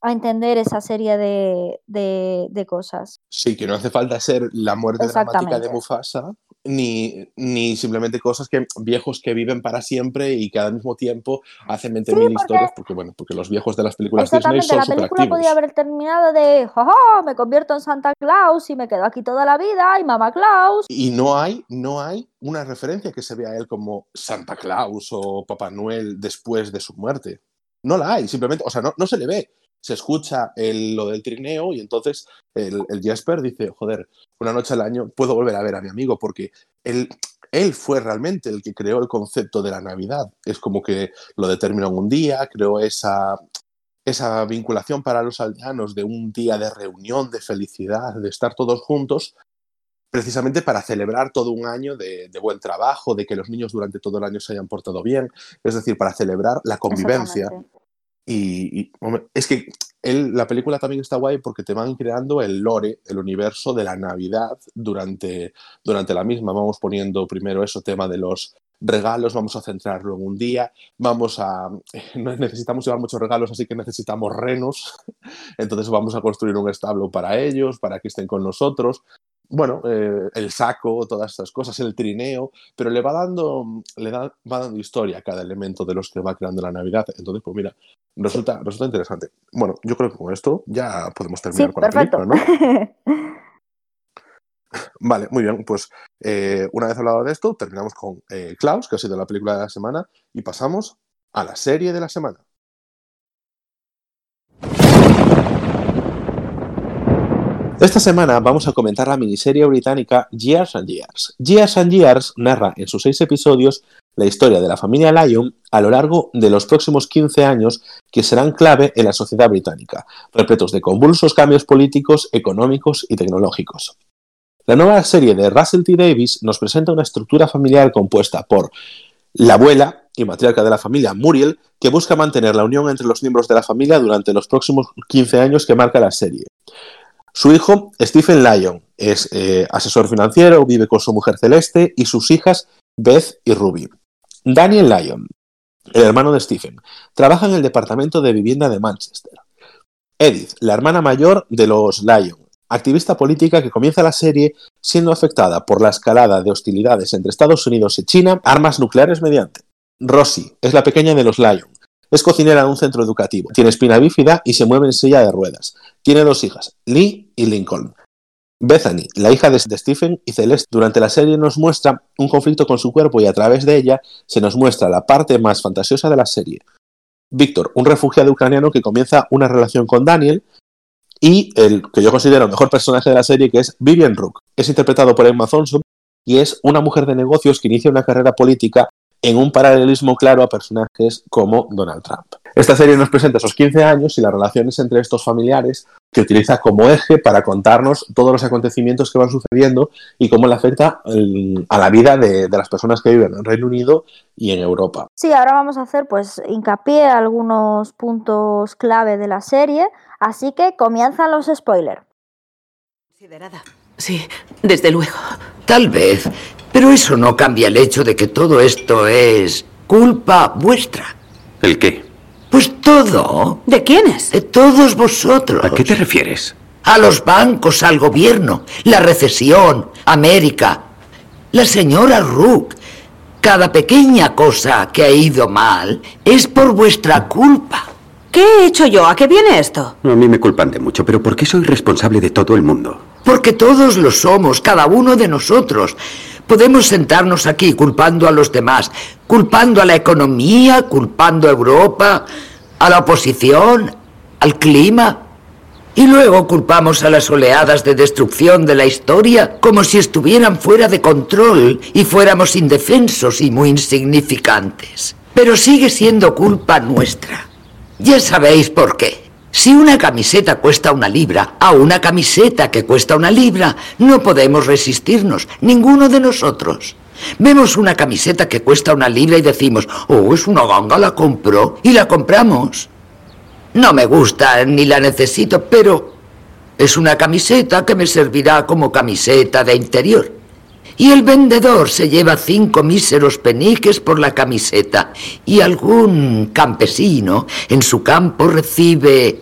a entender esa serie de, de, de, cosas. Sí, que no hace falta ser la muerte dramática de Mufasa, ni, ni simplemente cosas que viejos que viven para siempre y que al mismo tiempo hacen 20.000 sí, porque... historias, porque bueno, porque los viejos de las películas Disney son la película podía haber terminado de, ¡Ja, ja, me convierto en Santa Claus y me quedo aquí toda la vida y Mamá Claus. Y no hay, no hay una referencia que se vea a él como Santa Claus o Papá Noel después de su muerte. No la hay, simplemente, o sea, no, no se le ve se escucha el, lo del trineo y entonces el, el, Jesper dice, joder, una noche al año puedo volver a ver a mi amigo porque él, él fue realmente el que creó el concepto de la Navidad. Es como que lo determinó en un día, creó esa, esa vinculación para los aldeanos de un día de reunión, de felicidad, de estar todos juntos, precisamente para celebrar todo un año de, de, buen trabajo, de que los niños durante todo el año se hayan portado bien, es decir, para celebrar la convivencia. Y, es que la película también está guay porque te van creando el lore, el universo de la Navidad durante, durante la misma. Vamos poniendo primero eso, tema de los regalos, vamos a centrarlo en un día, vamos a, necesitamos llevar muchos regalos, así que necesitamos renos, entonces vamos a construir un establo para ellos, para que estén con nosotros. Bueno, eh, el saco, todas estas cosas, el trineo, pero le va dando, le da, va dando historia a cada elemento de los que va creando la Navidad. Entonces, pues mira, resulta, resulta interesante. Bueno, yo creo que con esto ya podemos terminar con la película, ¿no? Vale, muy bien. Pues eh, una vez hablado de esto, terminamos con eh, Klaus, que ha sido la película de la semana, y pasamos a la serie de la semana. Esta semana vamos a comentar la miniserie británica Years and Years. Years and Years narra en sus seis episodios la historia de la familia Lyon a lo largo de los próximos 15 años que serán clave en la sociedad británica, repletos de convulsos cambios políticos, económicos y tecnológicos. La nueva serie de Russell T. Davis nos presenta una estructura familiar compuesta por la abuela y matriarca de la familia, Muriel, que busca mantener la unión entre los miembros de la familia durante los próximos 15 años que marca la serie. Su hijo, Stephen Lyon, es eh, asesor financiero, vive con su mujer Celeste y sus hijas, Beth y Ruby. Daniel Lyon, el hermano de Stephen, trabaja en el departamento de vivienda de Manchester. Edith, la hermana mayor de los Lyon, activista política que comienza la serie siendo afectada por la escalada de hostilidades entre Estados Unidos y China, armas nucleares mediante. Rosie es la pequeña de los Lyon. Es cocinera en un centro educativo. Tiene espina bífida y se mueve en silla de ruedas. Tiene dos hijas, Lee y Lincoln. Bethany, la hija de Stephen y Celeste, durante la serie nos muestra un conflicto con su cuerpo y a través de ella se nos muestra la parte más fantasiosa de la serie. Víctor, un refugiado ucraniano que comienza una relación con Daniel, y el que yo considero el mejor personaje de la serie, que es Vivian Rook. Es interpretado por Emma Thompson y es una mujer de negocios que inicia una carrera política en un paralelismo claro a personajes como Donald Trump. Esta serie nos presenta esos 15 años y las relaciones entre estos familiares que utiliza como eje para contarnos todos los acontecimientos que van sucediendo y cómo le afecta a la vida de, las personas que viven en Reino Unido y en Europa. Sí, ahora vamos a hacer pues hincapié a algunos puntos clave de la serie, así que comienzan los spoilers. Considerada. Sí, desde luego. Tal vez, pero eso no cambia el hecho de que todo esto es culpa vuestra. ¿El qué? Pues todo. ¿De quiénes? De todos vosotros. ¿A qué te refieres? A los bancos, al gobierno, la recesión, América, la señora Rook. Cada pequeña cosa que ha ido mal es por vuestra culpa. ¿Qué he hecho yo? ¿A qué viene esto? A mí me culpan de mucho, pero ¿por qué soy responsable de todo el mundo? Porque todos lo somos, cada uno de nosotros. Podemos sentarnos aquí culpando a los demás, culpando a la economía, culpando a Europa, a la oposición, al clima. Y luego culpamos a las oleadas de destrucción de la historia como si estuvieran fuera de control y fuéramos indefensos y muy insignificantes. Pero sigue siendo culpa nuestra. Ya sabéis por qué. Si una camiseta cuesta una libra, a una camiseta que cuesta una libra, no podemos resistirnos, ninguno de nosotros. Vemos una camiseta que cuesta una libra y decimos, oh, es una ganga, la compro y la compramos. No me gusta ni la necesito, pero es una camiseta que me servirá como camiseta de interior. Y el vendedor se lleva cinco míseros peniques por la camiseta y algún campesino en su campo recibe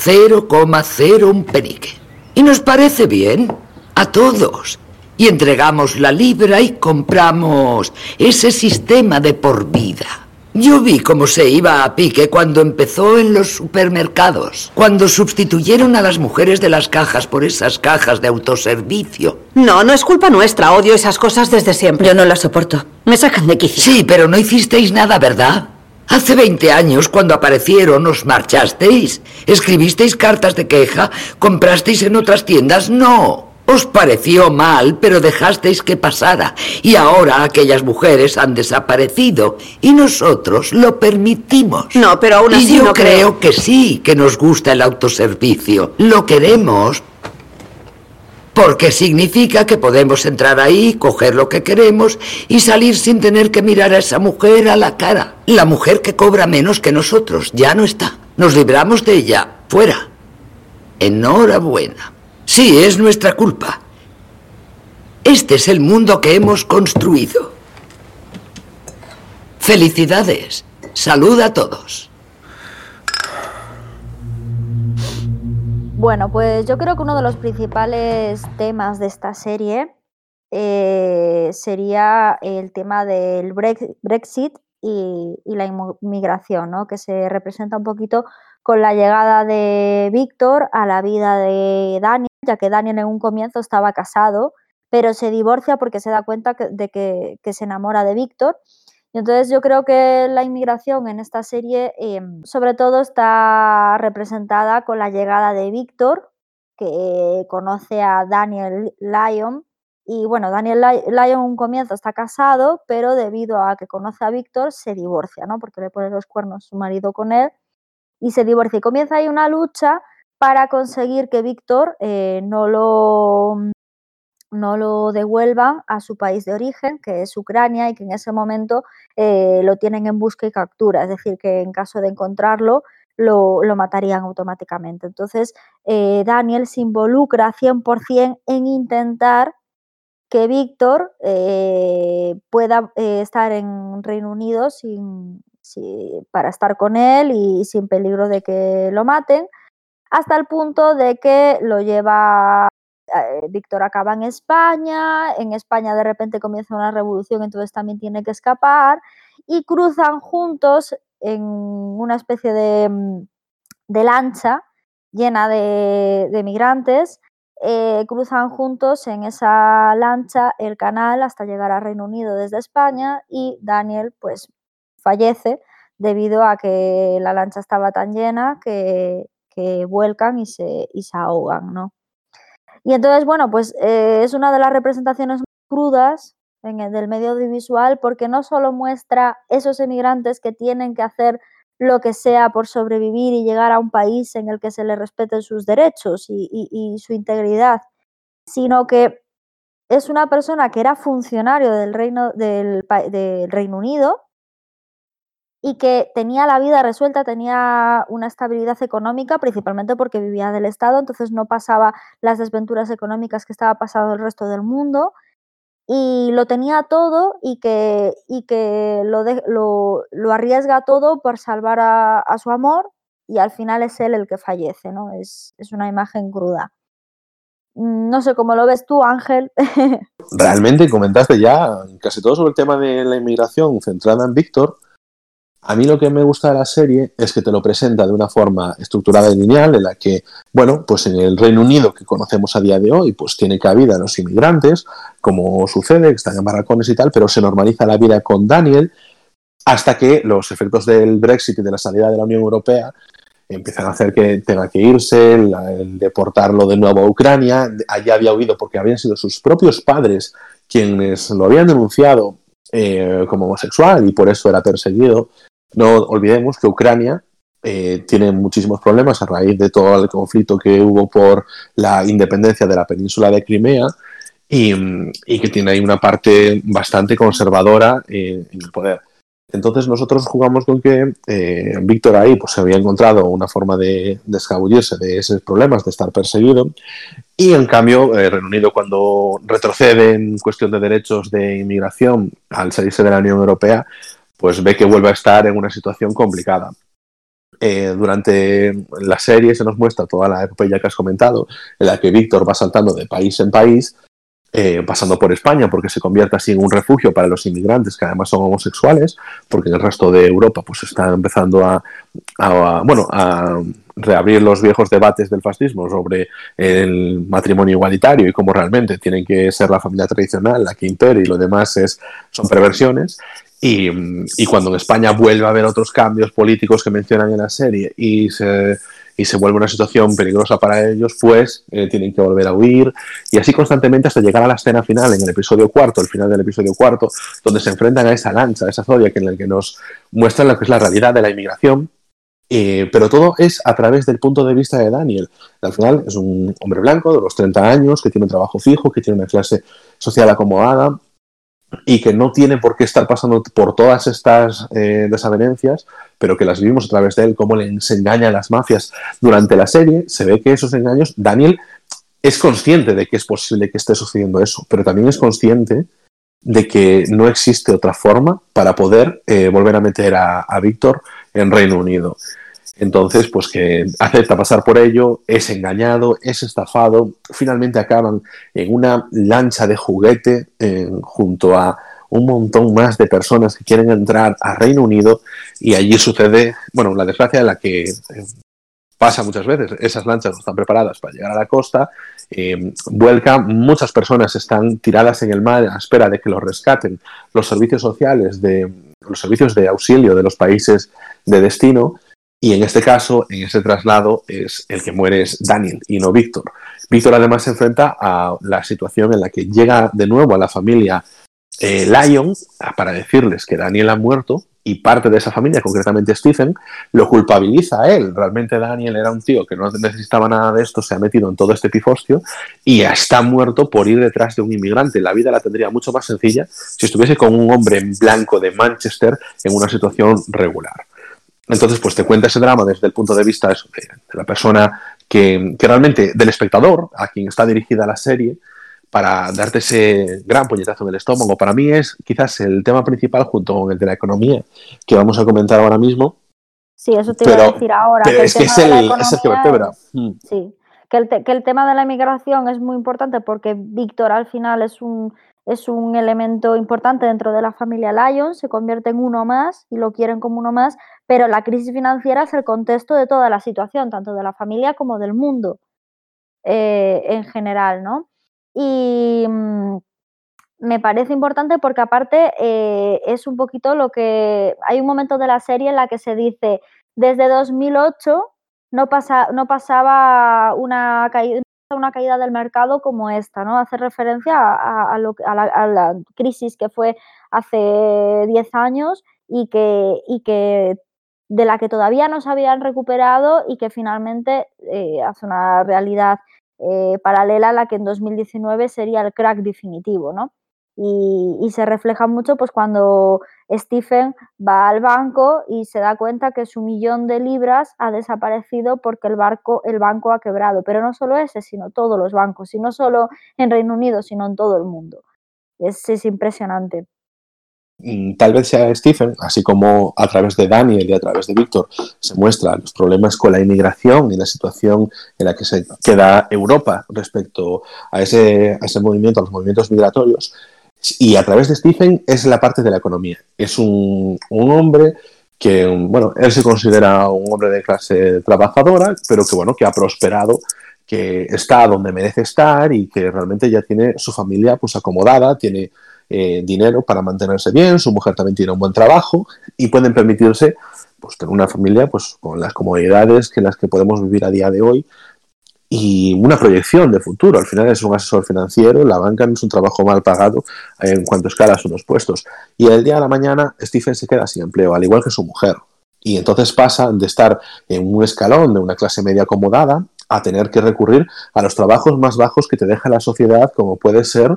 0,01 penique. Y nos parece bien a todos. Y entregamos la libra y compramos ese sistema de por vida. Yo vi cómo se iba a pique cuando empezó en los supermercados, cuando sustituyeron a las mujeres de las cajas por esas cajas de autoservicio. No, no es culpa nuestra, odio esas cosas desde siempre. Yo no las soporto, me sacan de quicio. Sí, pero no hicisteis nada, ¿verdad? Hace 20 años, cuando aparecieron, os marchasteis. ¿Escribisteis cartas de queja? ¿Comprasteis en otras tiendas? No. Os pareció mal, pero dejasteis que pasara. Y ahora aquellas mujeres han desaparecido. Y nosotros lo permitimos. No, pero aún así y yo no creo que sí, que nos gusta el autoservicio. Lo queremos porque significa que podemos entrar ahí, coger lo que queremos y salir sin tener que mirar a esa mujer a la cara. La mujer que cobra menos que nosotros ya no está. Nos libramos de ella. Fuera. Enhorabuena. Sí, es nuestra culpa. Este es el mundo que hemos construido. Felicidades. Salud a todos. Bueno, pues yo creo que uno de los principales temas de esta serie eh, sería el tema del Brexit y, la inmigración, ¿no? que se representa un poquito con la llegada de Víctor a la vida de Daniel, ya que Daniel en un comienzo estaba casado, pero se divorcia porque se da cuenta de que, se enamora de Víctor. Y entonces yo creo que la inmigración en esta serie em, sobre todo está representada con la llegada de Víctor, que conoce a Daniel Lyon, y bueno, Daniel Lyon en un comienzo está casado, pero debido a que conoce a Víctor, se divorcia, ¿no? Porque le pone los cuernos su marido con él y se divorcia. Y comienza ahí una lucha para conseguir que Víctor eh, no, lo, no lo devuelvan a su país de origen, que es Ucrania, y que en ese momento eh, lo tienen en busca y captura. Es decir, que en caso de encontrarlo, lo, matarían automáticamente. Entonces, eh, Daniel se involucra 100% en intentar que Víctor pueda estar en Reino Unido sin, para estar con él y sin peligro de que lo maten, hasta el punto de que lo lleva, eh, Víctor acaba en España, en España de repente comienza una revolución, entonces también tiene que escapar, y cruzan juntos en una especie de, mm, lancha llena de, de migrantes eh, cruzan juntos en esa lancha el canal hasta llegar a Reino Unido desde España y Daniel pues fallece debido a que la lancha estaba tan llena que, vuelcan y se, ahogan, ¿no? Y entonces, bueno, pues eh, es una de las representaciones crudas en el, del medio audiovisual porque no solo muestra esos emigrantes que tienen que hacer lo que sea por sobrevivir y llegar a un país en el que se le respeten sus derechos y, su integridad, sino que es una persona que era funcionario del Reino, del, Reino Unido y que tenía la vida resuelta, tenía una estabilidad económica, principalmente porque vivía del Estado, entonces no pasaba las desventuras económicas que estaba pasando el resto del mundo y lo tenía todo y que, y que lo, lo, lo, arriesga todo por salvar a, a, su amor y al final es él el que fallece, ¿no? Es, es una imagen cruda. Mm, no sé cómo lo ves tú, Ángel. Realmente comentaste ya casi todo sobre el tema de la inmigración centrada en Víctor, a mí lo que me gusta de la serie es que te lo presenta de una forma estructurada y lineal, en la que, bueno, pues en el Reino Unido que conocemos a día de hoy, pues tiene cabida los inmigrantes, como sucede, que están en barracones y tal, pero se normaliza la vida con Daniel hasta que los efectos del Brexit y de la salida de la Unión Europea empiezan a hacer que tenga que irse, el, deportarlo de nuevo a Ucrania. Allí había huido porque habían sido sus propios padres quienes lo habían denunciado eh, como homosexual y por eso era perseguido. No olvidemos que Ucrania eh, tiene muchísimos problemas a raíz de todo el conflicto que hubo por la independencia de la península de Crimea y, que tiene ahí una parte bastante conservadora en el poder. Entonces nosotros jugamos con que eh, Víctor ahí pues, se había encontrado una forma de, de, escabullirse de esos problemas, de estar perseguido, y en cambio eh, Reino Unido cuando retrocede en cuestión de derechos de inmigración al salirse de la Unión Europea, pues ve que vuelve a estar en una situación complicada. Eh, durante la serie se nos muestra toda la epopeya que has comentado, en la que Víctor va saltando de país en país, eh, pasando por España, porque se convierte así en un refugio para los inmigrantes que además son homosexuales, porque en el resto de Europa pues está empezando a, bueno, a reabrir los viejos debates del fascismo sobre el matrimonio igualitario y cómo realmente tiene que ser la familia tradicional la que impere y lo demás es, son perversiones. Y, cuando en España vuelve a haber otros cambios políticos que mencionan en la serie y se, y se vuelve una situación peligrosa para ellos, pues eh, tienen que volver a huir y así constantemente hasta llegar a la escena final en el episodio cuarto, el final del episodio cuarto, donde se enfrentan a esa lancha, a esa zodia que en la que nos muestran lo que es la realidad de la inmigración. Eh, pero todo es a través del punto de vista de Daniel. Al final es un hombre blanco de los 30 años, que tiene un trabajo fijo, que tiene una clase social acomodada, y que no tiene por qué estar pasando por todas estas eh, desavenencias, pero que las vivimos a través de él, cómo le engaña a las mafias durante la serie, se ve que esos engaños, Daniel es consciente de que es posible que esté sucediendo eso, pero también es consciente de que no existe otra forma para poder eh, volver a meter a, a Víctor en Reino Unido. Entonces, pues que acepta pasar por ello, es engañado, es estafado, finalmente acaban en una lancha de juguete junto a un montón más de personas que quieren entrar a Reino Unido y allí sucede, bueno, la desgracia de la que eh, pasa muchas veces, esas lanchas no están preparadas para llegar a la costa, eh, vuelca, muchas personas están tiradas en el mar a espera de que los rescaten. Los servicios sociales de los servicios de auxilio de los países de destino y en este caso, en ese traslado, es el que muere es Daniel y no Víctor. Víctor además se enfrenta a la situación en la que llega de nuevo a la familia eh, Lyon para decirles que Daniel ha muerto y parte de esa familia, concretamente Stephen, lo culpabiliza a él. Realmente Daniel era un tío que no necesitaba nada de esto, se ha metido en todo este pifostio y está muerto por ir detrás de un inmigrante. La vida la tendría mucho más sencilla si estuviese con un hombre en blanco de Manchester en una situación regular. Entonces, pues te cuenta ese drama desde el punto de vista de, la persona que, que, realmente, del espectador, a quien está dirigida la serie, para darte ese gran puñetazo en el estómago. Para mí es quizás el tema principal junto con el de la economía, que vamos a comentar ahora mismo. Sí, eso te iba a decir ahora. Pero es que es el, es el, que vertebra. Mm. Sí, que el, que el tema de la inmigración es muy importante porque Víctor al final es un es un elemento importante dentro de la familia Lions, se convierte en uno más y lo quieren como uno más, pero la crisis financiera es el contexto de toda la situación, tanto de la familia como del mundo eh, en general, ¿no? Y mm, me parece importante porque aparte eh, es un poquito lo que... Hay un momento de la serie en la que se dice, desde 2008 no, pasa, no pasaba una caída una caída del mercado como esta, ¿no? Hace referencia a, lo, a, la, crisis que fue hace 10 años y que, y que de la que todavía no se habían recuperado y que finalmente eh, hace una realidad eh, paralela a la que en 2019 sería el crack definitivo, ¿no? Y, se refleja mucho pues cuando Stephen va al banco y se da cuenta que su millón de libras ha desaparecido porque el, barco, el banco ha quebrado. Pero no solo ese, sino todos los bancos, y no solo en Reino Unido, sino en todo el mundo. Es, es impresionante. Tal vez sea Stephen, así como a través de Daniel y a través de Víctor se muestran los problemas con la inmigración y la situación en la que se queda Europa respecto a ese, a ese movimiento, a los movimientos migratorios, y a través de Stephen es la parte de la economía. Es un, hombre que, bueno, él se considera un hombre de clase trabajadora, pero que, bueno, que ha prosperado, que está donde merece estar y que realmente ya tiene su familia pues acomodada, tiene eh, dinero para mantenerse bien, su mujer también tiene un buen trabajo y pueden permitirse pues tener una familia pues con las comodidades que las que podemos vivir a día de hoy y una proyección de futuro. Al final es un asesor financiero, la banca no es un trabajo mal pagado en cuanto escalas unos puestos. Y el día de la mañana Stephen se queda sin empleo, al igual que su mujer. Y entonces pasa de estar en un escalón de una clase media acomodada a tener que recurrir a los trabajos más bajos que te deja la sociedad, como puede ser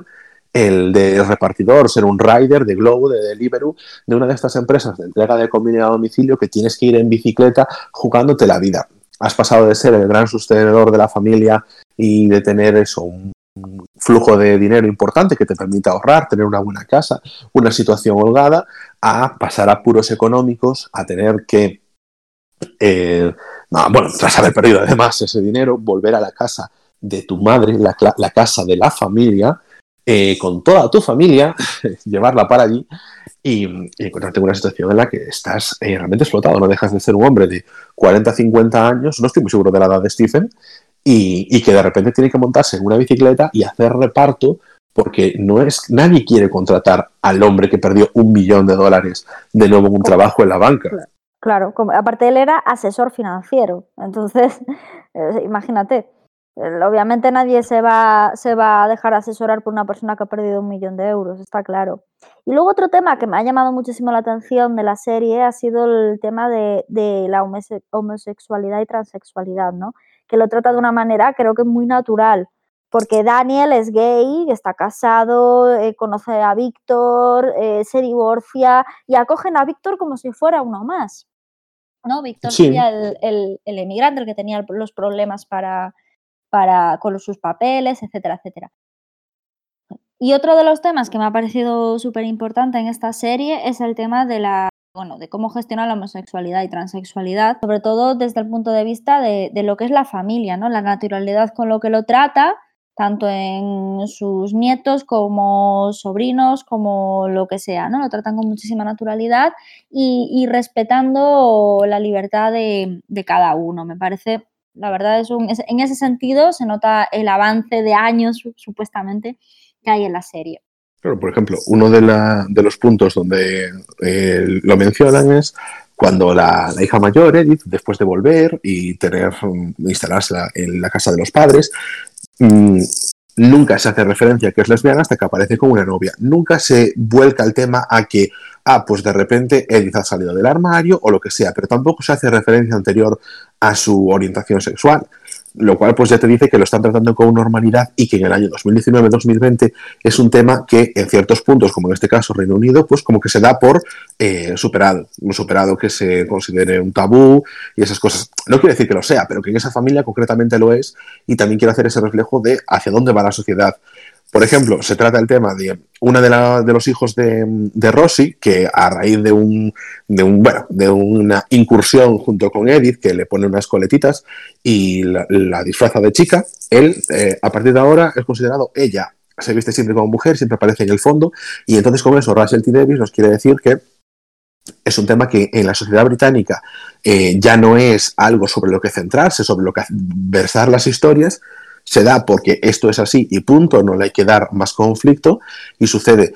el de repartidor, ser un rider de Globo, de Deliveroo, de una de estas empresas de entrega de comida a domicilio que tienes que ir en bicicleta jugándote la vida has pasado de ser el gran sostenedor de la familia y de tener eso, un flujo de dinero importante que te permita ahorrar, tener una buena casa, una situación holgada, a pasar a puros económicos, a tener que, eh, bueno, tras haber perdido además ese dinero, volver a la casa de tu madre, la, la casa de la familia, eh, con toda tu familia, llevarla para allí y, encontrarte en una situación en la que estás eh, realmente explotado, no dejas de ser un hombre de 40, 50 años, no estoy muy seguro de la edad de Stephen, y, que de repente tiene que montarse en una bicicleta y hacer reparto porque no es nadie quiere contratar al hombre que perdió un millón de dólares de nuevo en un trabajo en la banca. Claro, aparte él era asesor financiero, entonces eh, imagínate. Obviamente nadie se va, se va a dejar asesorar por una persona que ha perdido un millón de euros, está claro. Y luego otro tema que me ha llamado muchísimo la atención de la serie ha sido el tema de, la homosexualidad y transexualidad, ¿no? Que lo trata de una manera creo que muy natural, porque Daniel es gay, está casado, eh, conoce a Víctor, eh, se divorcia y acogen a Víctor como si fuera uno más. ¿no? Víctor sería el, el, el, emigrante, el que tenía los problemas para, para, con sus papeles, etcétera, etcétera. Y otro de los temas que me ha parecido súper importante en esta serie es el tema de la bueno, de cómo gestionar la homosexualidad y transexualidad, sobre todo desde el punto de vista de, lo que es la familia, ¿no? La naturalidad con lo que lo trata, tanto en sus nietos como sobrinos, como lo que sea, ¿no? Lo tratan con muchísima naturalidad y, respetando la libertad de, cada uno. Me parece, la verdad, es un, en ese sentido se nota el avance de años, supuestamente, que hay en la serie. Claro, por ejemplo, uno de, la, de los puntos donde eh, lo mencionan es cuando la, hija mayor, Edith, después de volver y tener instalarse en la casa de los padres, mmm, nunca se hace referencia a que es lesbiana hasta que aparece con una novia. Nunca se vuelca el tema a que, ah, pues de repente Edith ha salido del armario o lo que sea, pero tampoco se hace referencia anterior a su orientación sexual lo cual pues ya te dice que lo están tratando con normalidad y que en el año 2019-2020 es un tema que en ciertos puntos, como en este caso Reino Unido, pues como que se da por eh, superado, un superado que se considere un tabú y esas cosas. No quiere decir que lo sea, pero que en esa familia concretamente lo es y también quiere hacer ese reflejo de hacia dónde va la sociedad. Por ejemplo, se trata el tema de una de, la, de los hijos de, de, Rossi, que a raíz de, un, de, un, bueno, de una incursión junto con Edith, que le pone unas coletitas y la, disfraza de chica, él, eh, a partir de ahora, es considerado ella. Se viste siempre como mujer, siempre aparece en el fondo, y entonces con eso Russell T. Davis nos quiere decir que es un tema que en la sociedad británica eh, ya no es algo sobre lo que centrarse, sobre lo que versar las historias, se da porque esto es así y punto, no le hay que dar más conflicto y sucede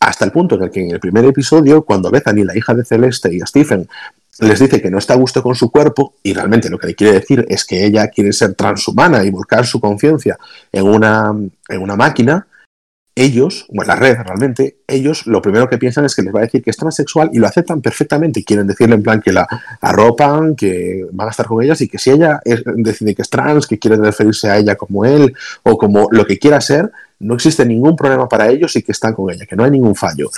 hasta el punto en el que en el primer episodio, cuando Bethany, la hija de Celeste y Stephen, les dice que no está a gusto con su cuerpo y realmente lo que le quiere decir es que ella quiere ser transhumana y volcar su conciencia en una, en una máquina, ellos, bueno, la red realmente, ellos lo primero que piensan es que les va a decir que es transexual y lo aceptan perfectamente. Quieren decirle en plan que la arropan, que van a estar con ellas y que si ella es, decide que es trans, que quiere referirse a ella como él o como lo que quiera ser, no existe ningún problema para ellos y que están con ella, que no hay ningún fallo.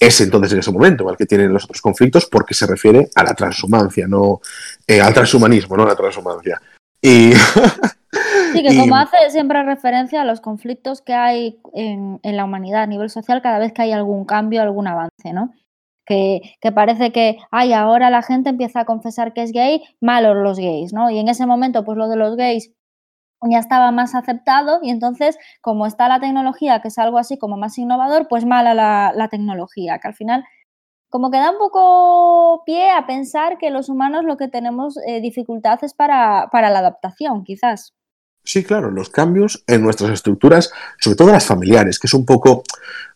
Es entonces en ese momento al que tienen los otros conflictos porque se refiere a la transhumancia, no eh, al transhumanismo, no a la transhumancia. Y Sí, que como hace siempre referencia a los conflictos que hay en, en, la humanidad a nivel social cada vez que hay algún cambio, algún avance, ¿no? Que, que, parece que, ay, ahora la gente empieza a confesar que es gay, malos los gays, ¿no? Y en ese momento, pues lo de los gays ya estaba más aceptado y entonces, como está la tecnología, que es algo así como más innovador, pues mala la, la tecnología, que al final como que da un poco pie a pensar que los humanos lo que tenemos eh, dificultad es para, para la adaptación, quizás. Sí, claro, los cambios en nuestras estructuras, sobre todo las familiares, que es un poco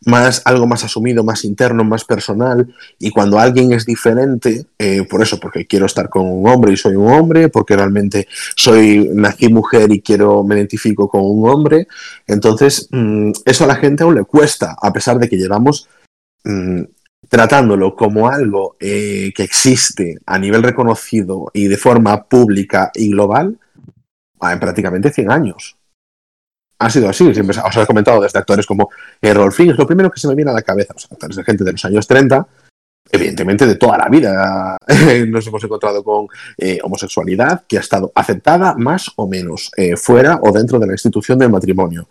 más, algo más asumido, más interno, más personal, y cuando alguien es diferente, eh, por eso, porque quiero estar con un hombre y soy un hombre, porque realmente soy, nací mujer y quiero, me identifico con un hombre, entonces mmm, eso a la gente aún le cuesta, a pesar de que llevamos mmm, tratándolo como algo eh, que existe a nivel reconocido y de forma pública y global, en prácticamente 100 años. Ha sido así, siempre os he comentado desde actores como Errol Flynn, es lo primero que se me viene a la cabeza, los actores de gente de los años 30, evidentemente de toda la vida nos hemos encontrado con eh, homosexualidad que ha estado aceptada más o menos eh, fuera o dentro de la institución del matrimonio.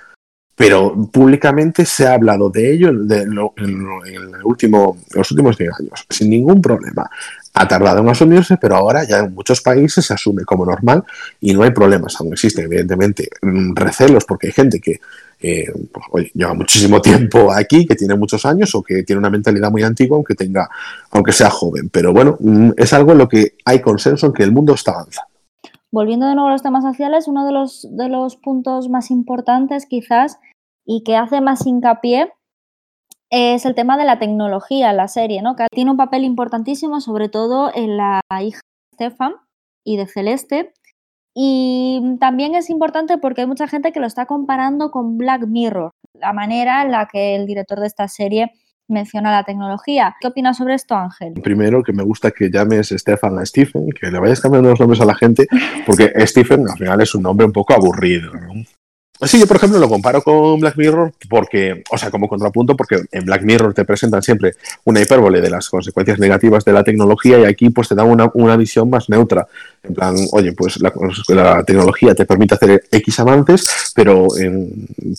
Pero públicamente se ha hablado de ello de lo, en, en, el último, en los últimos 10 años, sin ningún problema ha tardado en asumirse, pero ahora ya en muchos países se asume como normal y no hay problemas. Aún existen, evidentemente, recelos porque hay gente que eh, pues, lleva muchísimo tiempo aquí, que tiene muchos años o que tiene una mentalidad muy antigua, aunque, tenga, aunque sea joven. Pero bueno, mm, es algo en lo que hay consenso en que el mundo está avanzando. Volviendo de nuevo a los temas sociales, uno de los, de los puntos más importantes quizás y que hace más hincapié es el tema de la tecnología la serie, ¿no? Que tiene un papel importantísimo, sobre todo en la hija de Stefan y de Celeste. Y también es importante porque hay mucha gente que lo está comparando con Black Mirror, la manera en la que el director de esta serie menciona la tecnología. ¿Qué opinas sobre esto, Ángel? Primero, que me gusta que llames Stefan a Stephen, que le vayas cambiando los nombres a la gente, porque Stephen al final es un nombre un poco aburrido, ¿no? Sí, yo por ejemplo lo comparo con Black Mirror porque, o sea, como contrapunto, porque en Black Mirror te presentan siempre una hipérbole de las consecuencias negativas de la tecnología y aquí pues te dan una, una visión más neutra. En plan, oye, pues la, tecnología te permite hacer X avances, pero eh,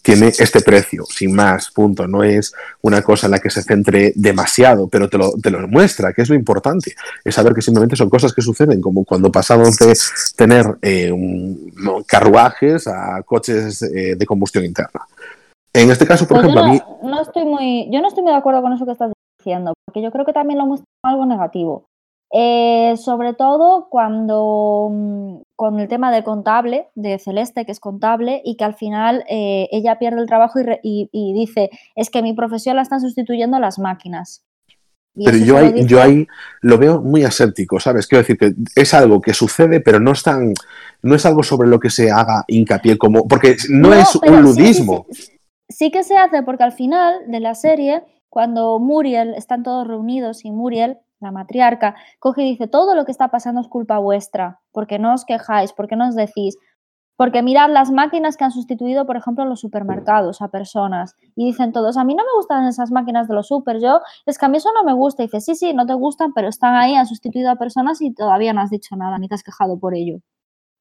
tiene este precio, sin más, punto. No es una cosa en la que se centre demasiado, pero te lo, te lo muestra, que es lo importante. Es saber que simplemente son cosas que suceden, como cuando pasamos de tener eh, carruajes a coches eh, de combustión interna. En este caso, por Pues ejemplo, yo, a no, mí... no estoy muy, yo no estoy muy de acuerdo con eso que estás diciendo, porque yo creo que también lo muestra algo negativo. Eh, sobre todo cuando mm, con el tema de contable, de Celeste, que es contable, y que al final eh, ella pierde el trabajo y, re- y- y dice, es que mi profesión la están sustituyendo las máquinas. Y Pero yo ahí, yo ahí lo veo muy aséptico, ¿sabes? Quiero decir que es algo que sucede, pero no es tan, no es algo sobre lo que se haga hincapié como, porque no, es un sí, ludismo. Sí, sí que se hace porque al final de la serie, cuando Muriel, están todos reunidos y Muriel, la matriarca, coge y dice, todo lo que está pasando es culpa vuestra, porque no os quejáis, porque no os decís. Porque mirad las máquinas que han sustituido, por ejemplo, en los supermercados a personas. Y dicen todos, a mí no me gustan esas máquinas de los super, yo, es que a mí eso no me gusta. Y dice, sí, sí, no te gustan, pero están ahí, han sustituido a personas y todavía no has dicho nada, ni te has quejado por ello.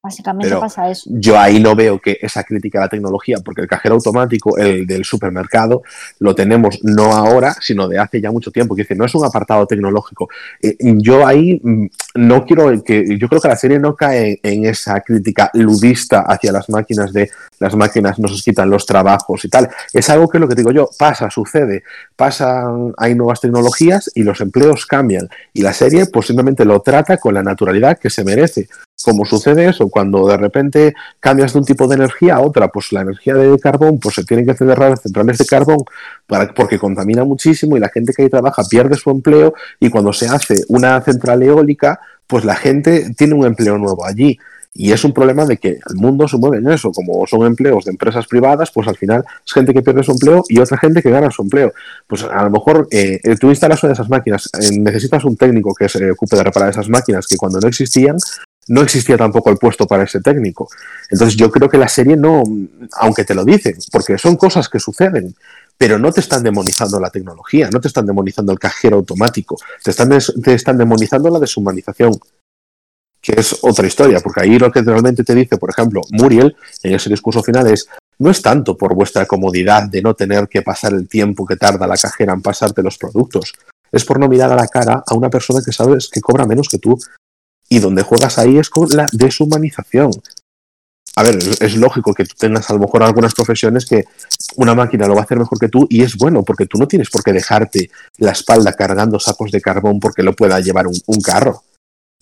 Básicamente Pero pasa eso. Yo ahí no veo que esa crítica a la tecnología, porque el cajero automático, el del supermercado, lo tenemos no ahora, sino de hace ya mucho tiempo. Que dice, no es un apartado tecnológico. Eh, yo ahí mm, no quiero que. Yo creo que la serie no cae en esa crítica ludista hacia las máquinas de las máquinas nos quitan los trabajos y tal. Es algo que lo que digo yo, pasa, sucede, pasan, hay nuevas tecnologías y los empleos cambian. Y la serie, pues simplemente lo trata con la naturalidad que se merece como sucede eso, cuando de repente cambias de un tipo de energía a otra, pues la energía de carbón, pues se tienen que cerrar centrales de carbón para, porque contamina muchísimo y la gente que ahí trabaja pierde su empleo y cuando se hace una central eólica, pues la gente tiene un empleo nuevo allí. Y es un problema de que el mundo se mueve en eso, como son empleos de empresas privadas, pues al final es gente que pierde su empleo y otra gente que gana su empleo. Pues a lo mejor eh, tú instalas una de esas máquinas, eh, necesitas un técnico que se ocupe de reparar esas máquinas que cuando no existían, no existía tampoco el puesto para ese técnico. Entonces yo creo que la serie no, aunque te lo dicen, porque son cosas que suceden, pero no te están demonizando la tecnología, no te están demonizando el cajero automático, te están, te están demonizando la deshumanización, que es otra historia, porque ahí lo que realmente te dice, por ejemplo, Muriel, en ese discurso final es, no es tanto por vuestra comodidad de no tener que pasar el tiempo que tarda la cajera en pasarte los productos, es por no mirar a la cara a una persona que sabes que cobra menos que tú, y donde juegas ahí es con la deshumanización. A ver, es, lógico que tú tengas a lo mejor algunas profesiones que una máquina lo va a hacer mejor que tú y es bueno porque tú no tienes por qué dejarte la espalda cargando sacos de carbón porque lo pueda llevar un, un carro.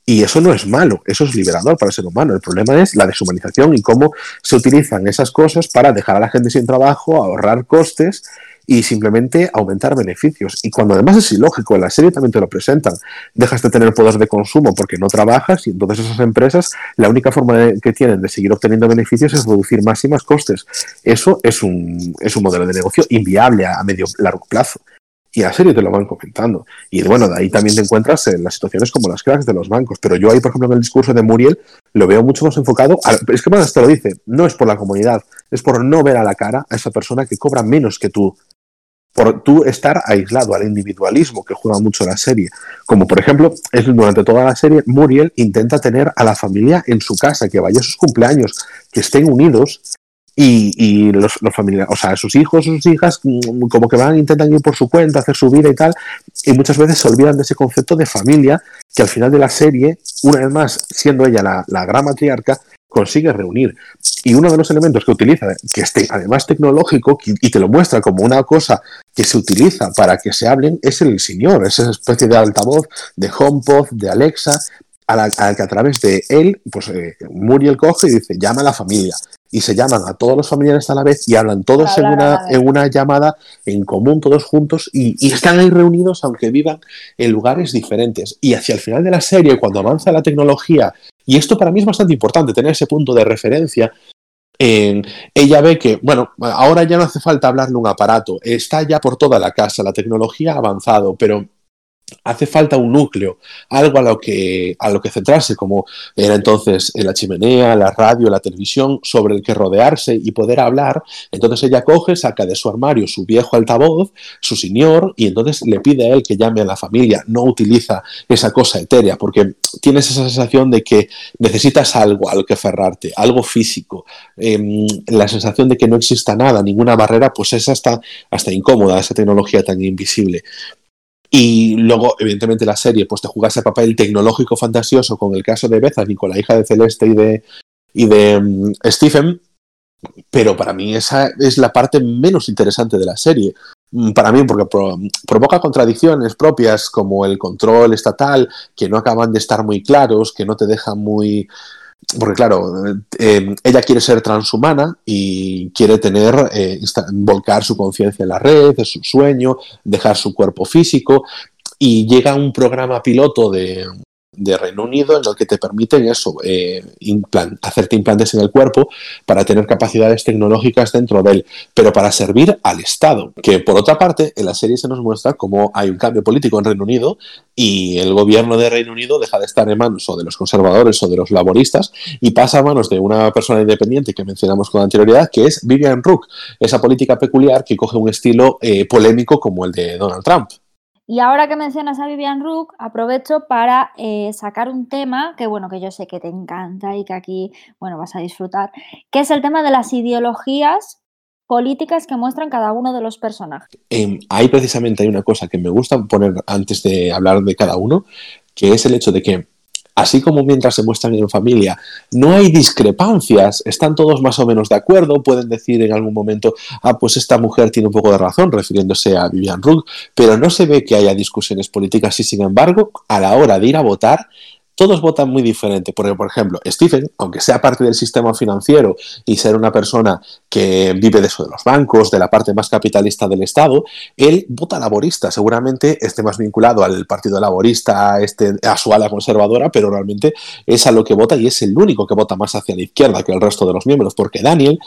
Y eso no es malo, eso es liberador para el ser humano. El problema es la deshumanización y cómo se utilizan esas cosas para dejar a la gente sin trabajo, ahorrar costes y simplemente aumentar beneficios. Y cuando además es ilógico, en la serie también te lo presentan, dejas de tener poder de consumo porque no trabajas y entonces esas empresas la única forma que tienen de seguir obteniendo beneficios es reducir más y más costes. Eso es un, es un modelo de negocio inviable a, medio largo plazo. Y a la serie te lo van comentando. Y bueno, de ahí también te encuentras en las situaciones como las cracks de los bancos. Pero yo ahí, por ejemplo, en el discurso de Muriel, lo veo mucho más enfocado. es que más te lo dice, no es por la comunidad, es por no ver a la cara a esa persona que cobra menos que tú. Por tú estar aislado al individualismo que juega mucho la serie. Como por ejemplo, es durante toda la serie, Muriel intenta tener a la familia en su casa, que vaya a sus cumpleaños, que estén unidos y, y los, los familiares, o sea, sus hijos, sus hijas, mm, como que van, intentan ir por su cuenta, hacer su vida y tal, y muchas veces se olvidan de ese concepto de familia que al final de la serie, una vez más, siendo ella la, la gran matriarca, consigue reunir. Y uno de los elementos que utiliza, que es te- además tecnológico, y te lo muestra como una cosa que se utiliza para que se hablen, es el señor, esa especie de altavoz, de HomePod, de Alexa, a la, a la que a través de él, pues eh, Muriel coge y dice, llama a la familia. Y se llaman a todos los familiares a la vez y hablan todos en una, en una llamada en común, todos juntos, y, y están ahí reunidos aunque vivan en lugares diferentes. Y hacia el final de la serie, cuando avanza la tecnología, y esto para mí es bastante importante, tener ese punto de referencia, en- ella ve que, bueno, ahora ya no hace falta hablarle un aparato, está ya por toda la casa, la tecnología ha avanzado, pero hace falta un núcleo, algo a lo que, a lo que centrarse, como era entonces la chimenea, la radio, la televisión, sobre el que rodearse y poder hablar. Entonces ella coge, saca de su armario su viejo altavoz, su señor, y entonces le pide a él que llame a la familia. No utiliza esa cosa etérea, porque tienes esa sensación de que necesitas algo al que aferrarte, algo físico. Em, la sensación de que no exista nada, ninguna barrera, pues es hasta, hasta incómoda esa tecnología tan invisible. Y luego, evidentemente, la serie pues te juega ese papel tecnológico fantasioso con el caso de Bethany, con la hija de Celeste y de, y de mm, Stephen, pero para mí esa es la parte menos interesante de la serie. Mm, para mí, porque provoca contradicciones propias como el control estatal, que no acaban de estar muy claros, que no te dejan muy, porque claro, eh, ella quiere ser transhumana y quiere tener, eh, volcar su conciencia en la red, es su sueño, dejar su cuerpo físico y llega un programa piloto de, de Reino Unido en el que te permiten eso, eh, hacerte implantes en el cuerpo para tener capacidades tecnológicas dentro de él, pero para servir al Estado. Que por otra parte, en la serie se nos muestra cómo hay un cambio político en Reino Unido y el gobierno de Reino Unido deja de estar en manos o de los conservadores o de los laboristas y pasa a manos de una persona independiente que mencionamos con anterioridad, que es Vivian Rook, esa política peculiar que coge un estilo eh, polémico como el de Donald Trump. Y ahora que mencionas a Vivian Rook, aprovecho para eh, sacar un tema que, bueno, que yo sé que te encanta y que aquí, bueno, vas a disfrutar, que es el tema de las ideologías políticas que muestran cada uno de los personajes. Eh, ahí precisamente hay una cosa que me gusta poner antes de hablar de cada uno, que es el hecho de que así como mientras se muestran en familia, no hay discrepancias, están todos más o menos de acuerdo, pueden decir en algún momento, ah, pues esta mujer tiene un poco de razón, refiriéndose a Vivian Rook, pero no se ve que haya discusiones políticas y sin embargo, a la hora de ir a votar, todos votan muy diferente. Porque, por ejemplo, Stephen, aunque sea parte del sistema financiero y ser una persona que vive de eso de los bancos, de la parte más capitalista del Estado, él vota laborista. Seguramente esté más vinculado al Partido Laborista, este, a su ala conservadora, pero realmente es a lo que vota y es el único que vota más hacia la izquierda que el resto de los miembros, porque Daniel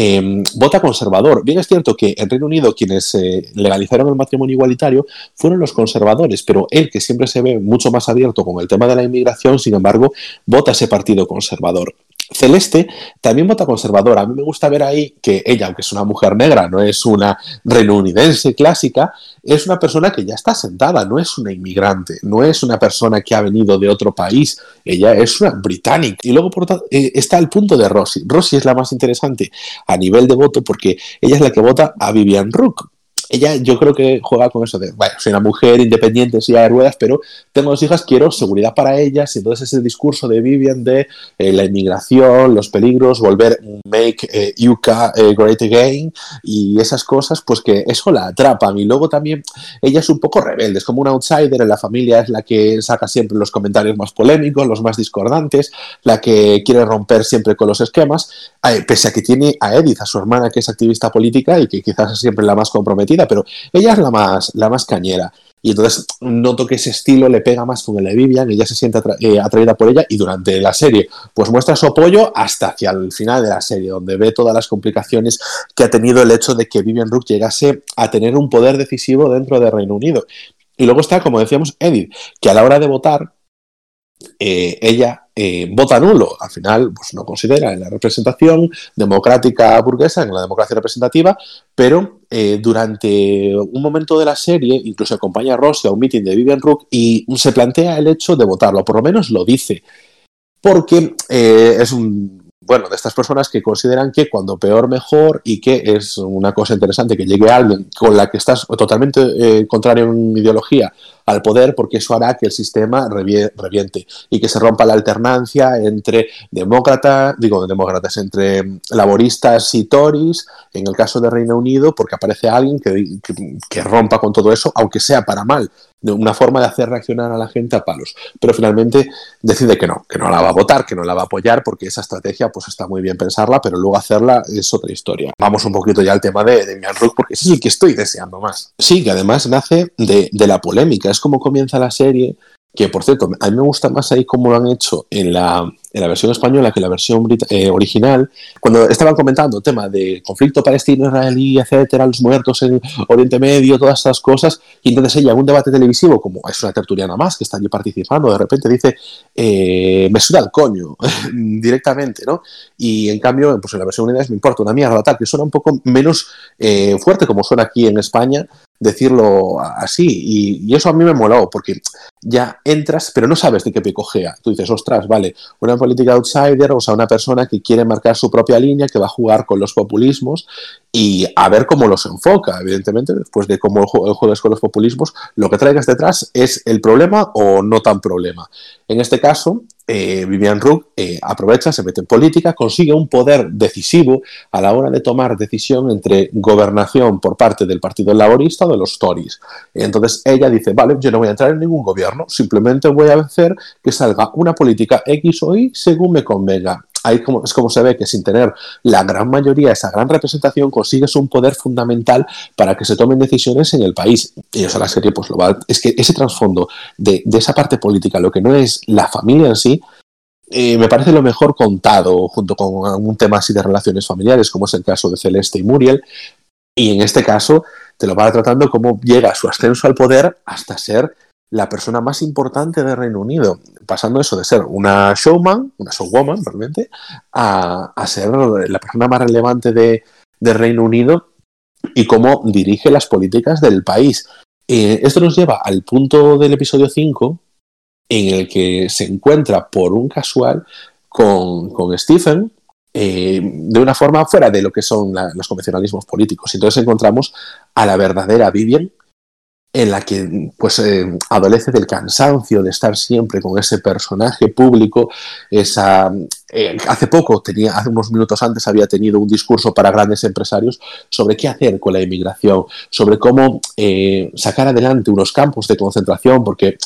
em, vota conservador. Bien es cierto que en Reino Unido quienes eh, legalizaron el matrimonio igualitario fueron los conservadores, pero él, que siempre se ve mucho más abierto con el tema de la inmigración, sin embargo, vota ese partido conservador. Celeste también vota conservador. A mí me gusta ver ahí que ella, aunque es una mujer negra, no es una reunidense clásica, es una persona que ya está sentada, no es una inmigrante, no es una persona que ha venido de otro país, ella es una británica. Y luego por eh, está el punto de Rossi. Rossi es la más interesante a nivel de voto porque ella es la que vota a Vivian Rook, ella yo creo que juega con eso de, bueno, soy una mujer independiente, silla de ruedas, pero tengo dos hijas, quiero seguridad para ellas, y entonces ese discurso de Vivian de eh, la inmigración, los peligros, volver, make eh, UK eh, great again, y esas cosas, pues que eso la atrapan. Y luego también ella es un poco rebelde, es como un outsider en la familia, es la que saca siempre los comentarios más polémicos, los más discordantes, la que quiere romper siempre con los esquemas, pese a que tiene a Edith, a su hermana, que es activista política y que quizás es siempre la más comprometida pero ella es la más, la más cañera. Y entonces noto que ese estilo le pega más con el de Vivian, ella se siente eh, atraída por ella y durante la serie pues muestra su apoyo hasta hacia el final de la serie, donde ve todas las complicaciones que ha tenido el hecho de que Vivian Rook llegase a tener un poder decisivo dentro de Reino Unido. Y luego está, como decíamos, Edith, que a la hora de votar, eh, ella eh, vota nulo. Al final, pues no considera en la representación democrática burguesa, en la democracia representativa, pero eh, durante un momento de la serie, incluso acompaña a Rossi a un meeting de Vivian Rook y se plantea el hecho de votarlo, por lo menos lo dice, porque es un bueno, de estas personas que consideran que cuando peor mejor y que es una cosa interesante que llegue alguien con la que estás totalmente eh, contrario en ideología al poder porque eso hará que el sistema reviente y que se rompa la alternancia entre demócratas, digo demócratas, entre laboristas y tories, en el caso de Reino Unido, porque aparece alguien que, que rompa con todo eso, aunque sea para mal, una forma de hacer reaccionar a la gente a palos. Pero finalmente decide que no, que no la va a votar, que no la va a apoyar, porque esa estrategia pues está muy bien pensarla, pero luego hacerla es otra historia. Vamos un poquito ya al tema de, de porque es el que estoy deseando más. Sí, que además nace de, de la polémica, es como comienza la serie que por cierto, a mí me gusta más ahí cómo lo han hecho en la, en la versión española que en la versión eh, original, cuando estaban comentando el tema de conflicto palestino-israelí, etcétera, los muertos en Oriente Medio, todas estas cosas, y entonces ella un debate televisivo, como es una tertuliana más que está allí participando, de repente dice, eh, me suda el coño, directamente, ¿no? Y en cambio, pues en la versión original me importa una mierda, tal, que suena un poco menos eh, fuerte como suena aquí en España, decirlo así. Y, eso a mí me moló, porque ya entras, pero no sabes de qué pie cogea. Tú dices, ostras, vale, una política outsider, o sea, una persona que quiere marcar su propia línea, que va a jugar con los populismos y a ver cómo los enfoca. Evidentemente, después de cómo juegas con los populismos, lo que traigas detrás es el problema o no tan problema. En este caso, eh, Vivian Rook eh, aprovecha, se mete en política, consigue un poder decisivo a la hora de tomar decisión entre gobernación por parte del Partido Laborista o de los Tories. Entonces ella dice, vale, yo no voy a entrar en ningún gobierno, simplemente voy a hacer que salga una política X o Y según me convenga es como se ve que sin tener la gran mayoría, esa gran representación, consigues un poder fundamental para que se tomen decisiones en el país. Y eso la serie pues lo va... Es que ese trasfondo de, esa parte política, lo que no es la familia en sí, eh, me parece lo mejor contado junto con un tema así de relaciones familiares, como es el caso de Celeste y Muriel. Y en este caso te lo va tratando como llega su ascenso al poder hasta ser la persona más importante del Reino Unido, pasando eso de ser una showman, una showwoman realmente, a, ser la persona más relevante de, Reino Unido y cómo dirige las políticas del país. Eh, esto nos lleva al punto del episodio 5 en el que se encuentra por un casual con, Stephen, eh, de una forma fuera de lo que son los convencionalismos políticos. Entonces encontramos a la verdadera Vivian, en la que pues eh, adolece del cansancio de estar siempre con ese personaje público esa eh, hace poco tenía hace unos minutos antes había tenido un discurso para grandes empresarios sobre qué hacer con la inmigración sobre cómo eh, sacar adelante unos campos de concentración porque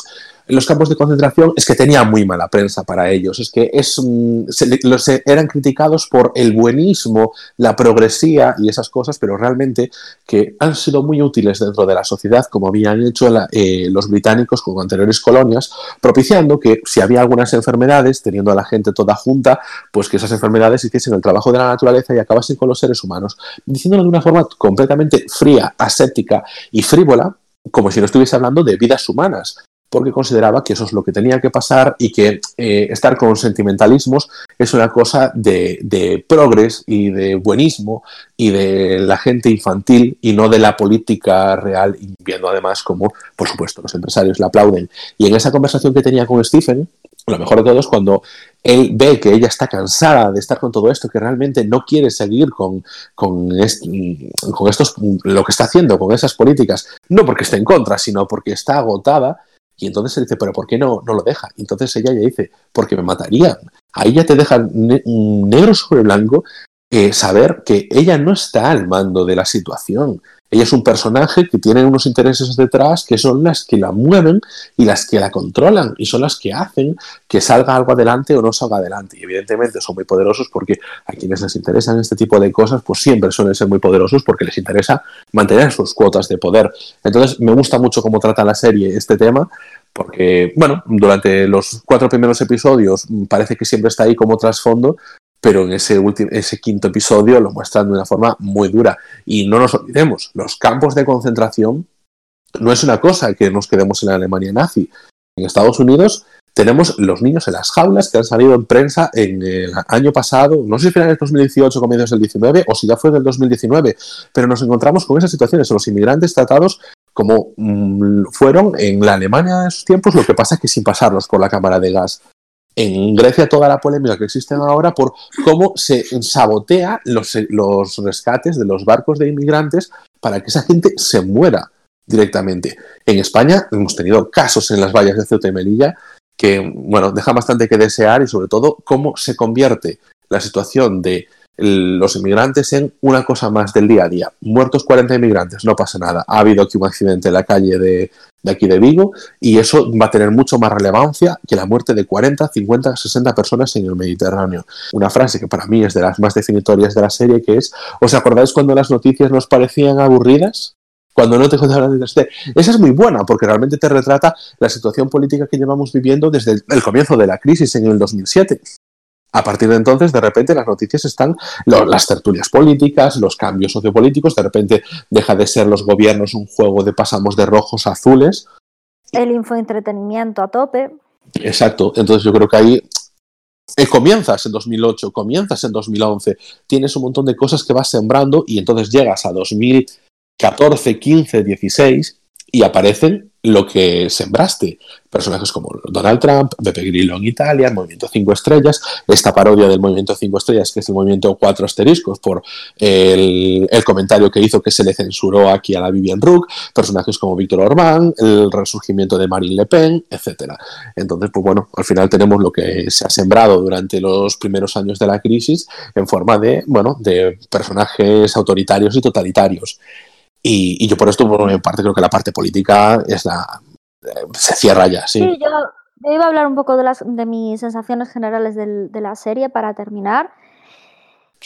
en los campos de concentración es que tenía muy mala prensa para ellos, es que es, mm, los, eran criticados por el buenismo, la progresía y esas cosas, pero realmente que han sido muy útiles dentro de la sociedad, como habían hecho eh, los británicos con anteriores colonias, propiciando que si había algunas enfermedades, teniendo a la gente toda junta, pues que esas enfermedades hiciesen el trabajo de la naturaleza y acabasen con los seres humanos, diciéndolo de una forma completamente fría, aséptica y frívola, como si no estuviese hablando de vidas humanas, porque consideraba que eso es lo que tenía que pasar y que eh, estar con sentimentalismos es una cosa de, de progres y de buenismo y de la gente infantil y no de la política real, viendo además como, por supuesto, los empresarios la aplauden. Y en esa conversación que tenía con Stephen, lo mejor de todo es cuando él ve que ella está cansada de estar con todo esto, que realmente no quiere seguir con, con estos, lo que está haciendo, con esas políticas, no porque esté en contra, sino porque está agotada y entonces él dice, pero ¿por qué no, no lo deja? Entonces ella ya dice, porque me matarían. Ahí ya te deja negro sobre blanco eh, saber que ella no está al mando de la situación. Ella es un personaje que tiene unos intereses detrás que son las que la mueven y las que la controlan y son las que hacen que salga algo adelante o no salga adelante. Y evidentemente son muy poderosos porque a quienes les interesan este tipo de cosas, pues siempre suelen ser muy poderosos porque les interesa mantener sus cuotas de poder. Entonces me gusta mucho cómo trata la serie este tema porque, bueno, durante los cuatro primeros episodios parece que siempre está ahí como trasfondo, pero en ese, último, ese quinto episodio lo muestran de una forma muy dura. Y no nos olvidemos, los campos de concentración no es una cosa que nos quedemos en la Alemania nazi. En Estados Unidos tenemos los niños en las jaulas que han salido en prensa en el año pasado, no sé si finales del 2018 o comienzos del 19 o si ya fue del 2019, pero nos encontramos con esas situaciones, los inmigrantes tratados como mm, fueron en la Alemania de esos tiempos, lo que pasa es que sin pasarlos por la cámara de gas en Grecia toda la polémica que existe ahora por cómo se sabotea los, los rescates de los barcos de inmigrantes para que esa gente se muera directamente. En España hemos tenido casos en las vallas de Ceuta y Melilla que, bueno, deja bastante que desear y sobre todo cómo se convierte la situación de los inmigrantes en una cosa más del día a día. Muertos 40 inmigrantes, no pasa nada. Ha habido aquí un accidente en la calle de, de aquí de Vigo y eso va a tener mucho más relevancia que la muerte de 40, 50, 60 personas en el Mediterráneo. Una frase que para mí es de las más definitorias de la serie que es, ¿os acordáis cuando las noticias nos parecían aburridas? cuando no te condenas Esa es muy buena porque realmente te retrata la situación política que llevamos viviendo desde el, comienzo de la crisis en el 2007. A partir de entonces, de repente, las noticias están las tertulias políticas, los cambios sociopolíticos, de repente deja de ser los gobiernos un juego de pasamos de rojos a azules. El infoentretenimiento a tope. Exacto, entonces yo creo que ahí eh, comienzas en 2008, comienzas en 2011, tienes un montón de cosas que vas sembrando y entonces llegas a 2014, 15, 16 y aparecen lo que sembraste. Personajes como Donald Trump, Beppe Grillo en Italia, el Movimiento 5 Estrellas, esta parodia del Movimiento 5 Estrellas, que es el Movimiento 4 Asteriscos, por el, comentario que hizo que se le censuró aquí a la Vivian Rook, personajes como Víctor Orbán, el resurgimiento de Marine Le Pen, etc. Entonces, pues bueno, al final tenemos lo que se ha sembrado durante los primeros años de la crisis en forma de, bueno, de personajes autoritarios y totalitarios. Y, yo por esto, por mi parte, creo que la parte política es se cierra ya, sí. Sí, yo, iba a hablar un poco de, las, de mis sensaciones generales de la serie para terminar.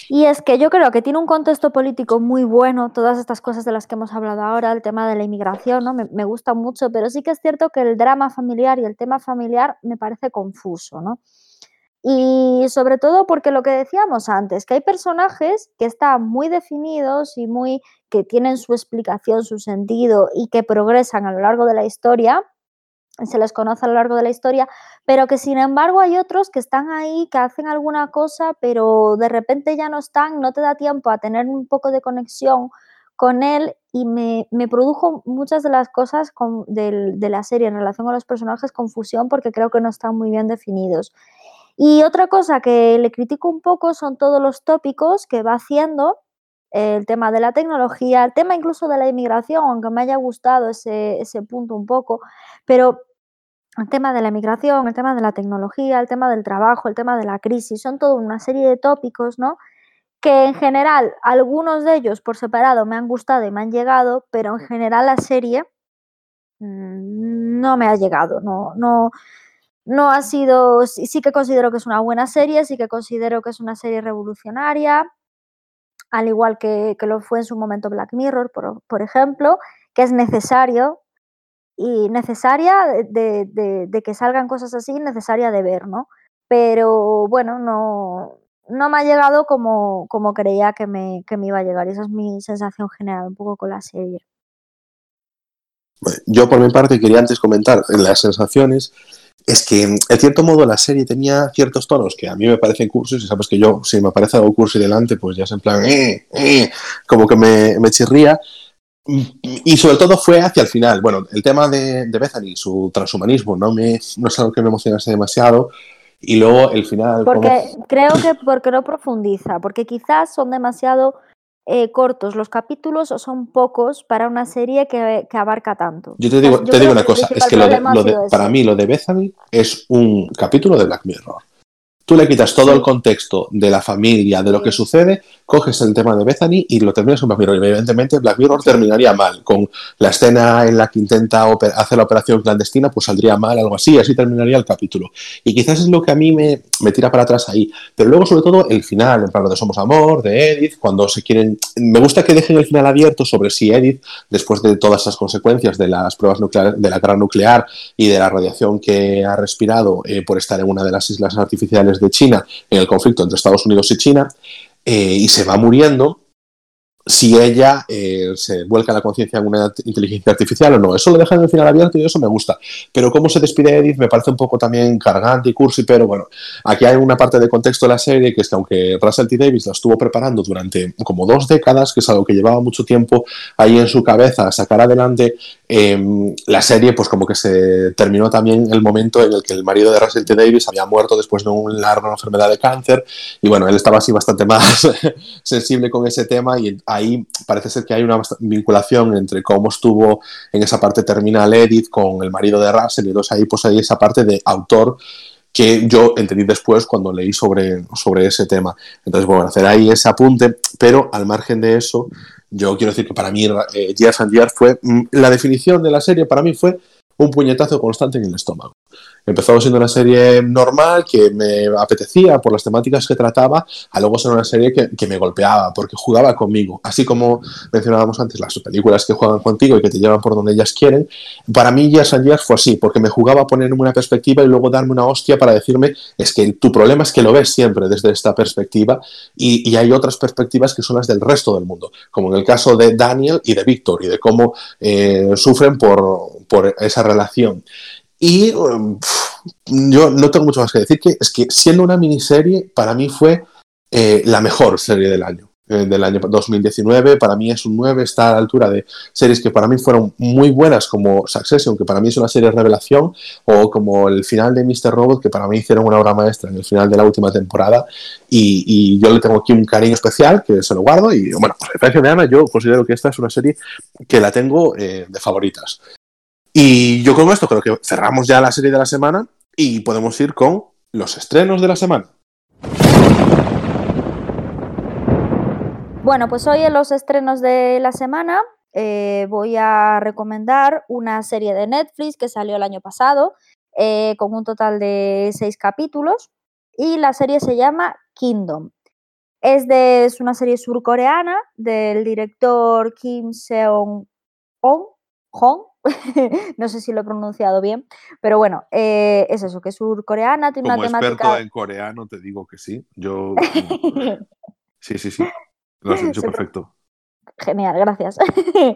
Y es que yo creo que tiene un contexto político muy bueno, todas estas cosas de las que hemos hablado ahora, el tema de la inmigración, ¿no? me, me, gusta mucho, pero sí que es cierto que el drama familiar y el tema familiar me parece confuso, ¿no? Y sobre todo porque lo que decíamos antes, que hay personajes que están muy definidos y muy que tienen su explicación, su sentido y que progresan a lo largo de la historia, se les conoce a lo largo de la historia, pero que sin embargo hay otros que están ahí, que hacen alguna cosa, pero de repente ya no están, no te da tiempo a tener un poco de conexión con él y me, produjo muchas de las cosas de, de la serie en relación a los personajes confusión porque creo que no están muy bien definidos. Y otra cosa que le critico un poco son todos los tópicos que va haciendo, el tema de la tecnología, el tema incluso de la inmigración, aunque me haya gustado ese, punto un poco, pero el tema de la inmigración, el tema de la tecnología, el tema del trabajo, el tema de la crisis, son toda una serie de tópicos, ¿no? Que en general, algunos de ellos por separado me han gustado y me han llegado, pero en general la serie mm, no me ha llegado, no, no, no ha sido, sí, que considero que es una buena serie, sí que considero que es una serie revolucionaria, al igual que, lo fue en su momento Black Mirror, por, ejemplo, que es necesario y necesaria de, que salgan cosas así, necesaria de ver, ¿no? Pero bueno, no, no me ha llegado como, como creía que me, que me iba a llegar. Esa es mi sensación general un poco con la serie. Yo por mi parte quería antes comentar en las sensaciones es que, en cierto modo, la serie tenía ciertos tonos que a mí me parecen cursos, y sabes que yo, si me aparece algo curso y delante, pues ya es en plan, eh, eh, como que me, me, chirría. Y sobre todo fue hacia el final. Bueno, el tema de, de Bethany, su transhumanismo, no, me, no es algo que me emocionase demasiado. Y luego el final. Porque creo que porque no profundiza, porque quizás son demasiado eh, cortos los capítulos o son pocos para una serie que, abarca tanto. Yo te digo, te digo una cosa, es que para mí lo de Bethany es un capítulo de Black Mirror. Tú le quitas todo el contexto de la familia, de lo que sucede, coges el tema de Bethany y lo terminas con Black Mirror. Evidentemente Black Mirror terminaría mal. Con la escena en la que intenta hacer la operación clandestina, pues saldría mal, algo así, así terminaría el capítulo. Y quizás es lo que a mí me, me tira para atrás ahí. Pero luego, sobre todo, el final, en plan de Somos Amor, de Edith, cuando se quieren. Me gusta que dejen el final abierto sobre si Edith, después de todas esas consecuencias de las pruebas nucleares, de la guerra nuclear y de la radiación que ha respirado eh, por estar en una de las islas artificiales de China, en el conflicto entre Estados Unidos y China, eh, y se va muriendo, si ella eh, se vuelca la conciencia en una inteligencia artificial o no. Eso lo dejan en el final abierto y eso me gusta. Pero cómo se despide Edith me parece un poco también cargante y cursi, pero bueno, aquí hay una parte de contexto de la serie que es que aunque Russell T. Davis la estuvo preparando durante como dos décadas, que es algo que llevaba mucho tiempo ahí en su cabeza a sacar adelante, em, la serie pues como que se terminó también el momento en el que el marido de Russell T. Davis había muerto después de una larga enfermedad de cáncer y bueno, él estaba así bastante más sensible con ese tema y ahí parece ser que hay una vinculación entre cómo estuvo en esa parte terminal Edith con el marido de Russell y dos ahí pues hay esa parte de autor que yo entendí después cuando leí sobre, sobre ese tema. Entonces, bueno, hacer ahí ese apunte, pero al margen de eso, yo quiero decir que para mí eh, Years and fue, mm, la definición de la serie para mí fue un puñetazo constante en el estómago. Empezó siendo una serie normal que me apetecía por las temáticas que trataba, a luego ser una serie que, que me golpeaba porque jugaba conmigo. Así como mencionábamos antes, las películas que juegan contigo y que te llevan por donde ellas quieren, para mí Years and Years fue así, porque me jugaba ponerme una perspectiva y luego darme una hostia para decirme, es que tu problema es que lo ves siempre desde esta perspectiva y, y hay otras perspectivas que son las del resto del mundo, como en el caso de Daniel y de Víctor y de cómo eh, sufren por, por, esa relación. Y um, yo no tengo mucho más que decir, que es que siendo una miniserie, para mí fue eh, la mejor serie del año. Eh, del año 2019, para mí es un 9, está a la altura de series que para mí fueron muy buenas como Succession, que para mí es una serie de revelación, o como el final de Mr. Robot, que para mí hicieron una obra maestra en el final de la última temporada, y, yo le tengo aquí un cariño especial, que se lo guardo, y bueno, referencia de Ana, yo considero que esta es una serie que la tengo eh, de favoritas. Y yo con esto creo que cerramos ya la serie de la semana y podemos ir con los estrenos de la semana. Bueno, pues hoy en los estrenos de la semana eh, voy a recomendar una serie de Netflix que salió el año pasado eh, con un total de seis capítulos y la serie se llama Kingdom. Es, de, es una serie surcoreana del director Kim Seong-hong, no sé si lo he pronunciado bien, pero bueno, eh, es eso, que es surcoreana, tiene Como una temática... experto en coreano te digo que sí. Yo... sí, sí, sí. Lo has hecho perfecto. Genial, gracias.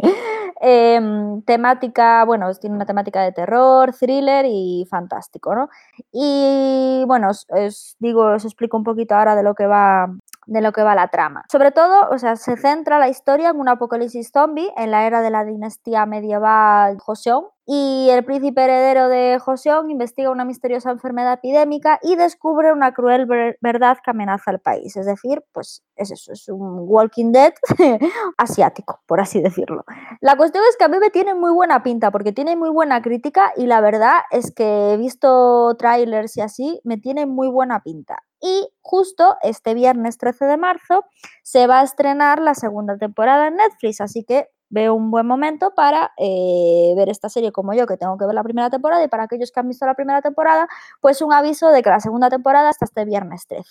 eh, temática, bueno, tiene una temática de terror, thriller y fantástico, ¿no? Y bueno, os, os, digo, os explico un poquito ahora de lo que va de lo que va la trama. Sobre todo, o sea, se centra la historia en un apocalipsis zombie en la era de la dinastía medieval Joseon y el príncipe heredero de Joseon investiga una misteriosa enfermedad epidémica y descubre una cruel ver verdad que amenaza al país. Es decir, pues es eso, es un Walking Dead asiático, por así decirlo. La cuestión es que a mí me tiene muy buena pinta porque tiene muy buena crítica y la verdad es que he visto trailers y así, me tiene muy buena pinta. Y justo este viernes 13 de marzo se va a estrenar la segunda temporada en Netflix, así que veo un buen momento para eh, ver esta serie como yo, que tengo que ver la primera temporada, y para aquellos que han visto la primera temporada, pues un aviso de que la segunda temporada está este viernes 13.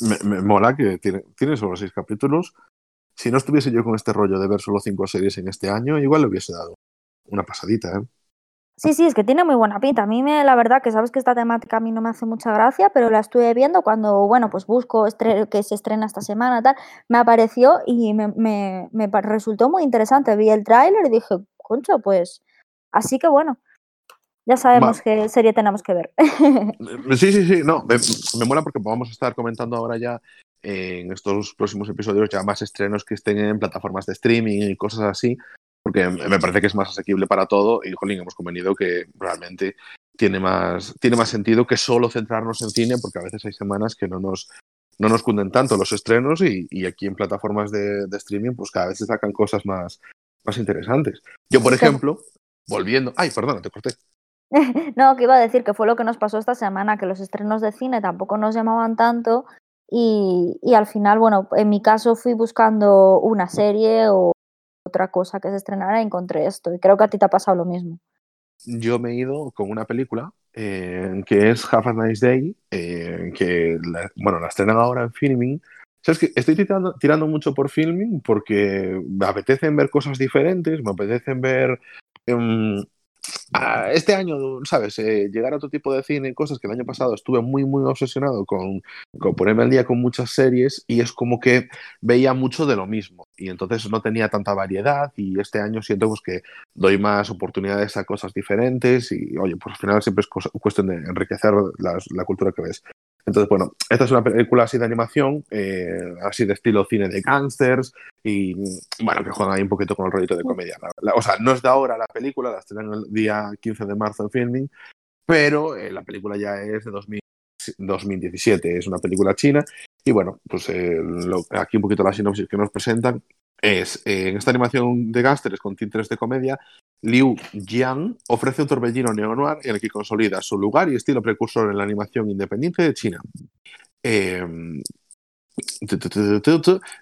Me, me mola que tiene, tiene, solo seis capítulos. Si no estuviese yo con este rollo de ver solo cinco series en este año, igual le hubiese dado una pasadita, ¿eh? Sí, sí, es que tiene muy buena pinta. A mí me, la verdad que sabes que esta temática a mí no me hace mucha gracia, pero la estuve viendo cuando, bueno, pues busco que se estrena esta semana, tal, me apareció y me, me, me resultó muy interesante. Vi el tráiler y dije, concho, pues, así que bueno, ya sabemos qué serie tenemos que ver. Sí, sí, sí, no, me, me mola porque vamos a estar comentando ahora ya en estos próximos episodios ya más estrenos que estén en plataformas de streaming y cosas así, porque me parece que es más asequible para todo y, jolín, hemos convenido que realmente tiene más, tiene más sentido que solo centrarnos en cine, porque a veces hay semanas que no nos, no nos cunden tanto los estrenos y, y aquí en plataformas de, de, streaming pues cada vez se sacan cosas más, más interesantes. Yo, por ejemplo, volviendo... Ay, perdona, te corté. No, que iba a decir que fue lo que nos pasó esta semana, que los estrenos de cine tampoco nos llamaban tanto y, y al final, bueno, en mi caso fui buscando una serie o otra cosa que se estrenara y encontré esto. Y creo que a ti te ha pasado lo mismo. Yo me he ido con una película eh, que es Half a Nice Day, eh, que la, bueno, la estrenan ahora en filming. ¿Sabes que Estoy tirando, mucho por filming porque me apetecen ver cosas diferentes, me apetecen ver um, este año, ¿sabes? Eh, llegar a otro tipo de cine cosas que el año pasado estuve muy, muy obsesionado con, con, ponerme al día con muchas series y es como que veía mucho de lo mismo y entonces no tenía tanta variedad y este año siento pues, que doy más oportunidades a cosas diferentes y, oye, pues al final siempre es cuestión de enriquecer la cultura que ves. Entonces, bueno, esta es una película así de animación, eh, así de estilo cine de gangsters y, bueno, que juegan ahí un poquito con el rollito de comedia. La, la, o sea, no es de ahora la película, la estrenan el día 15 de marzo en filming, pero eh, la película ya es de 2000, 2017, es una película china y, bueno, pues eh, lo, aquí un poquito la sinopsis que nos presentan es, eh, en esta animación de gangsters con tintes de comedia, Liu Jiang ofrece un torbellino neo-noir en el que consolida su lugar y estilo precursor en la animación independiente de China. Eh,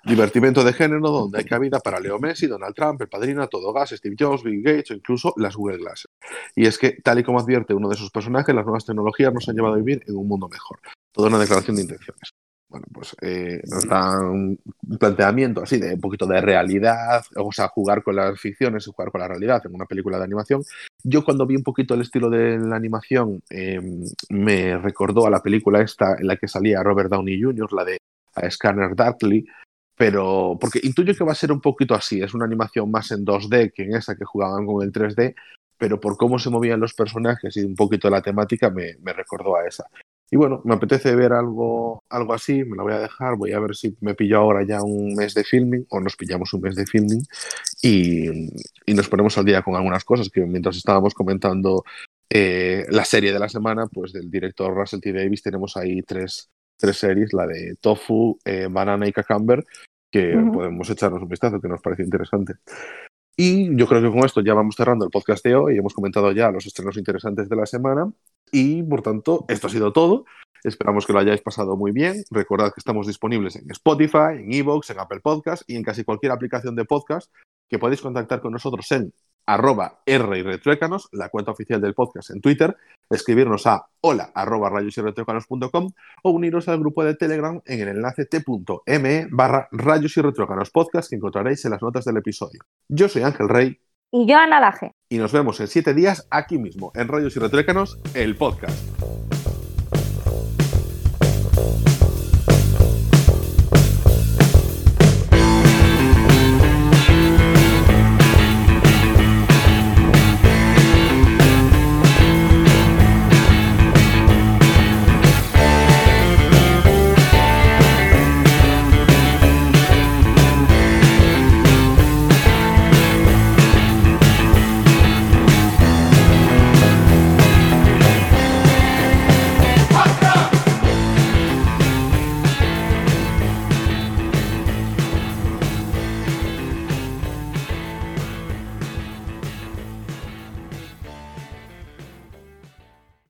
Divertimento de género donde hay cabida para Leo Messi, Donald Trump, el padrino, Todo Gas, Steve Jobs, Bill Gates o incluso las Google Glasses. Y es que, tal y como advierte uno de sus personajes, las nuevas tecnologías nos han llevado a vivir en un mundo mejor. Toda una declaración de intenciones. Bueno, pues eh, nos da un planteamiento así de un poquito de realidad, o sea, jugar con las ficciones y jugar con la realidad en una película de animación. Yo cuando vi un poquito el estilo de la animación, eh, me recordó a la película esta en la que salía Robert Downey Jr., la de Scanner Darkly, pero porque intuyo que va a ser un poquito así, es una animación más en 2D que en esa que jugaban con el 3D, pero por cómo se movían los personajes y un poquito la temática me, me recordó a esa. Y bueno, me apetece ver algo, algo así, me la voy a dejar, voy a ver si me pillo ahora ya un mes de filming o nos pillamos un mes de filming y, y nos ponemos al día con algunas cosas que mientras estábamos comentando eh, la serie de la semana, pues del director Russell T. Davis tenemos ahí tres, tres series, la de Tofu, eh, Banana y Cucumber, que Ujú. podemos echarnos un vistazo, que nos parece interesante. Y yo creo que con esto ya vamos cerrando el podcast de hoy. Hemos comentado ya los estrenos interesantes de la semana. Y por tanto, esto ha sido todo. Esperamos que lo hayáis pasado muy bien. Recordad que estamos disponibles en Spotify, en Evox, en Apple Podcast y en casi cualquier aplicación de podcast que podéis contactar con nosotros en arroba R y retruécanos, la cuenta oficial del podcast en Twitter, escribirnos a hola arroba rayos y retruécanos.com o uniros al grupo de Telegram en el enlace t.me barra rayos y retruécanos podcast que encontraréis en las notas del episodio. Yo soy Ángel Rey Y yo, Ana Laje. Y nos vemos en siete días aquí mismo en Rayos y Retruécanos, el podcast.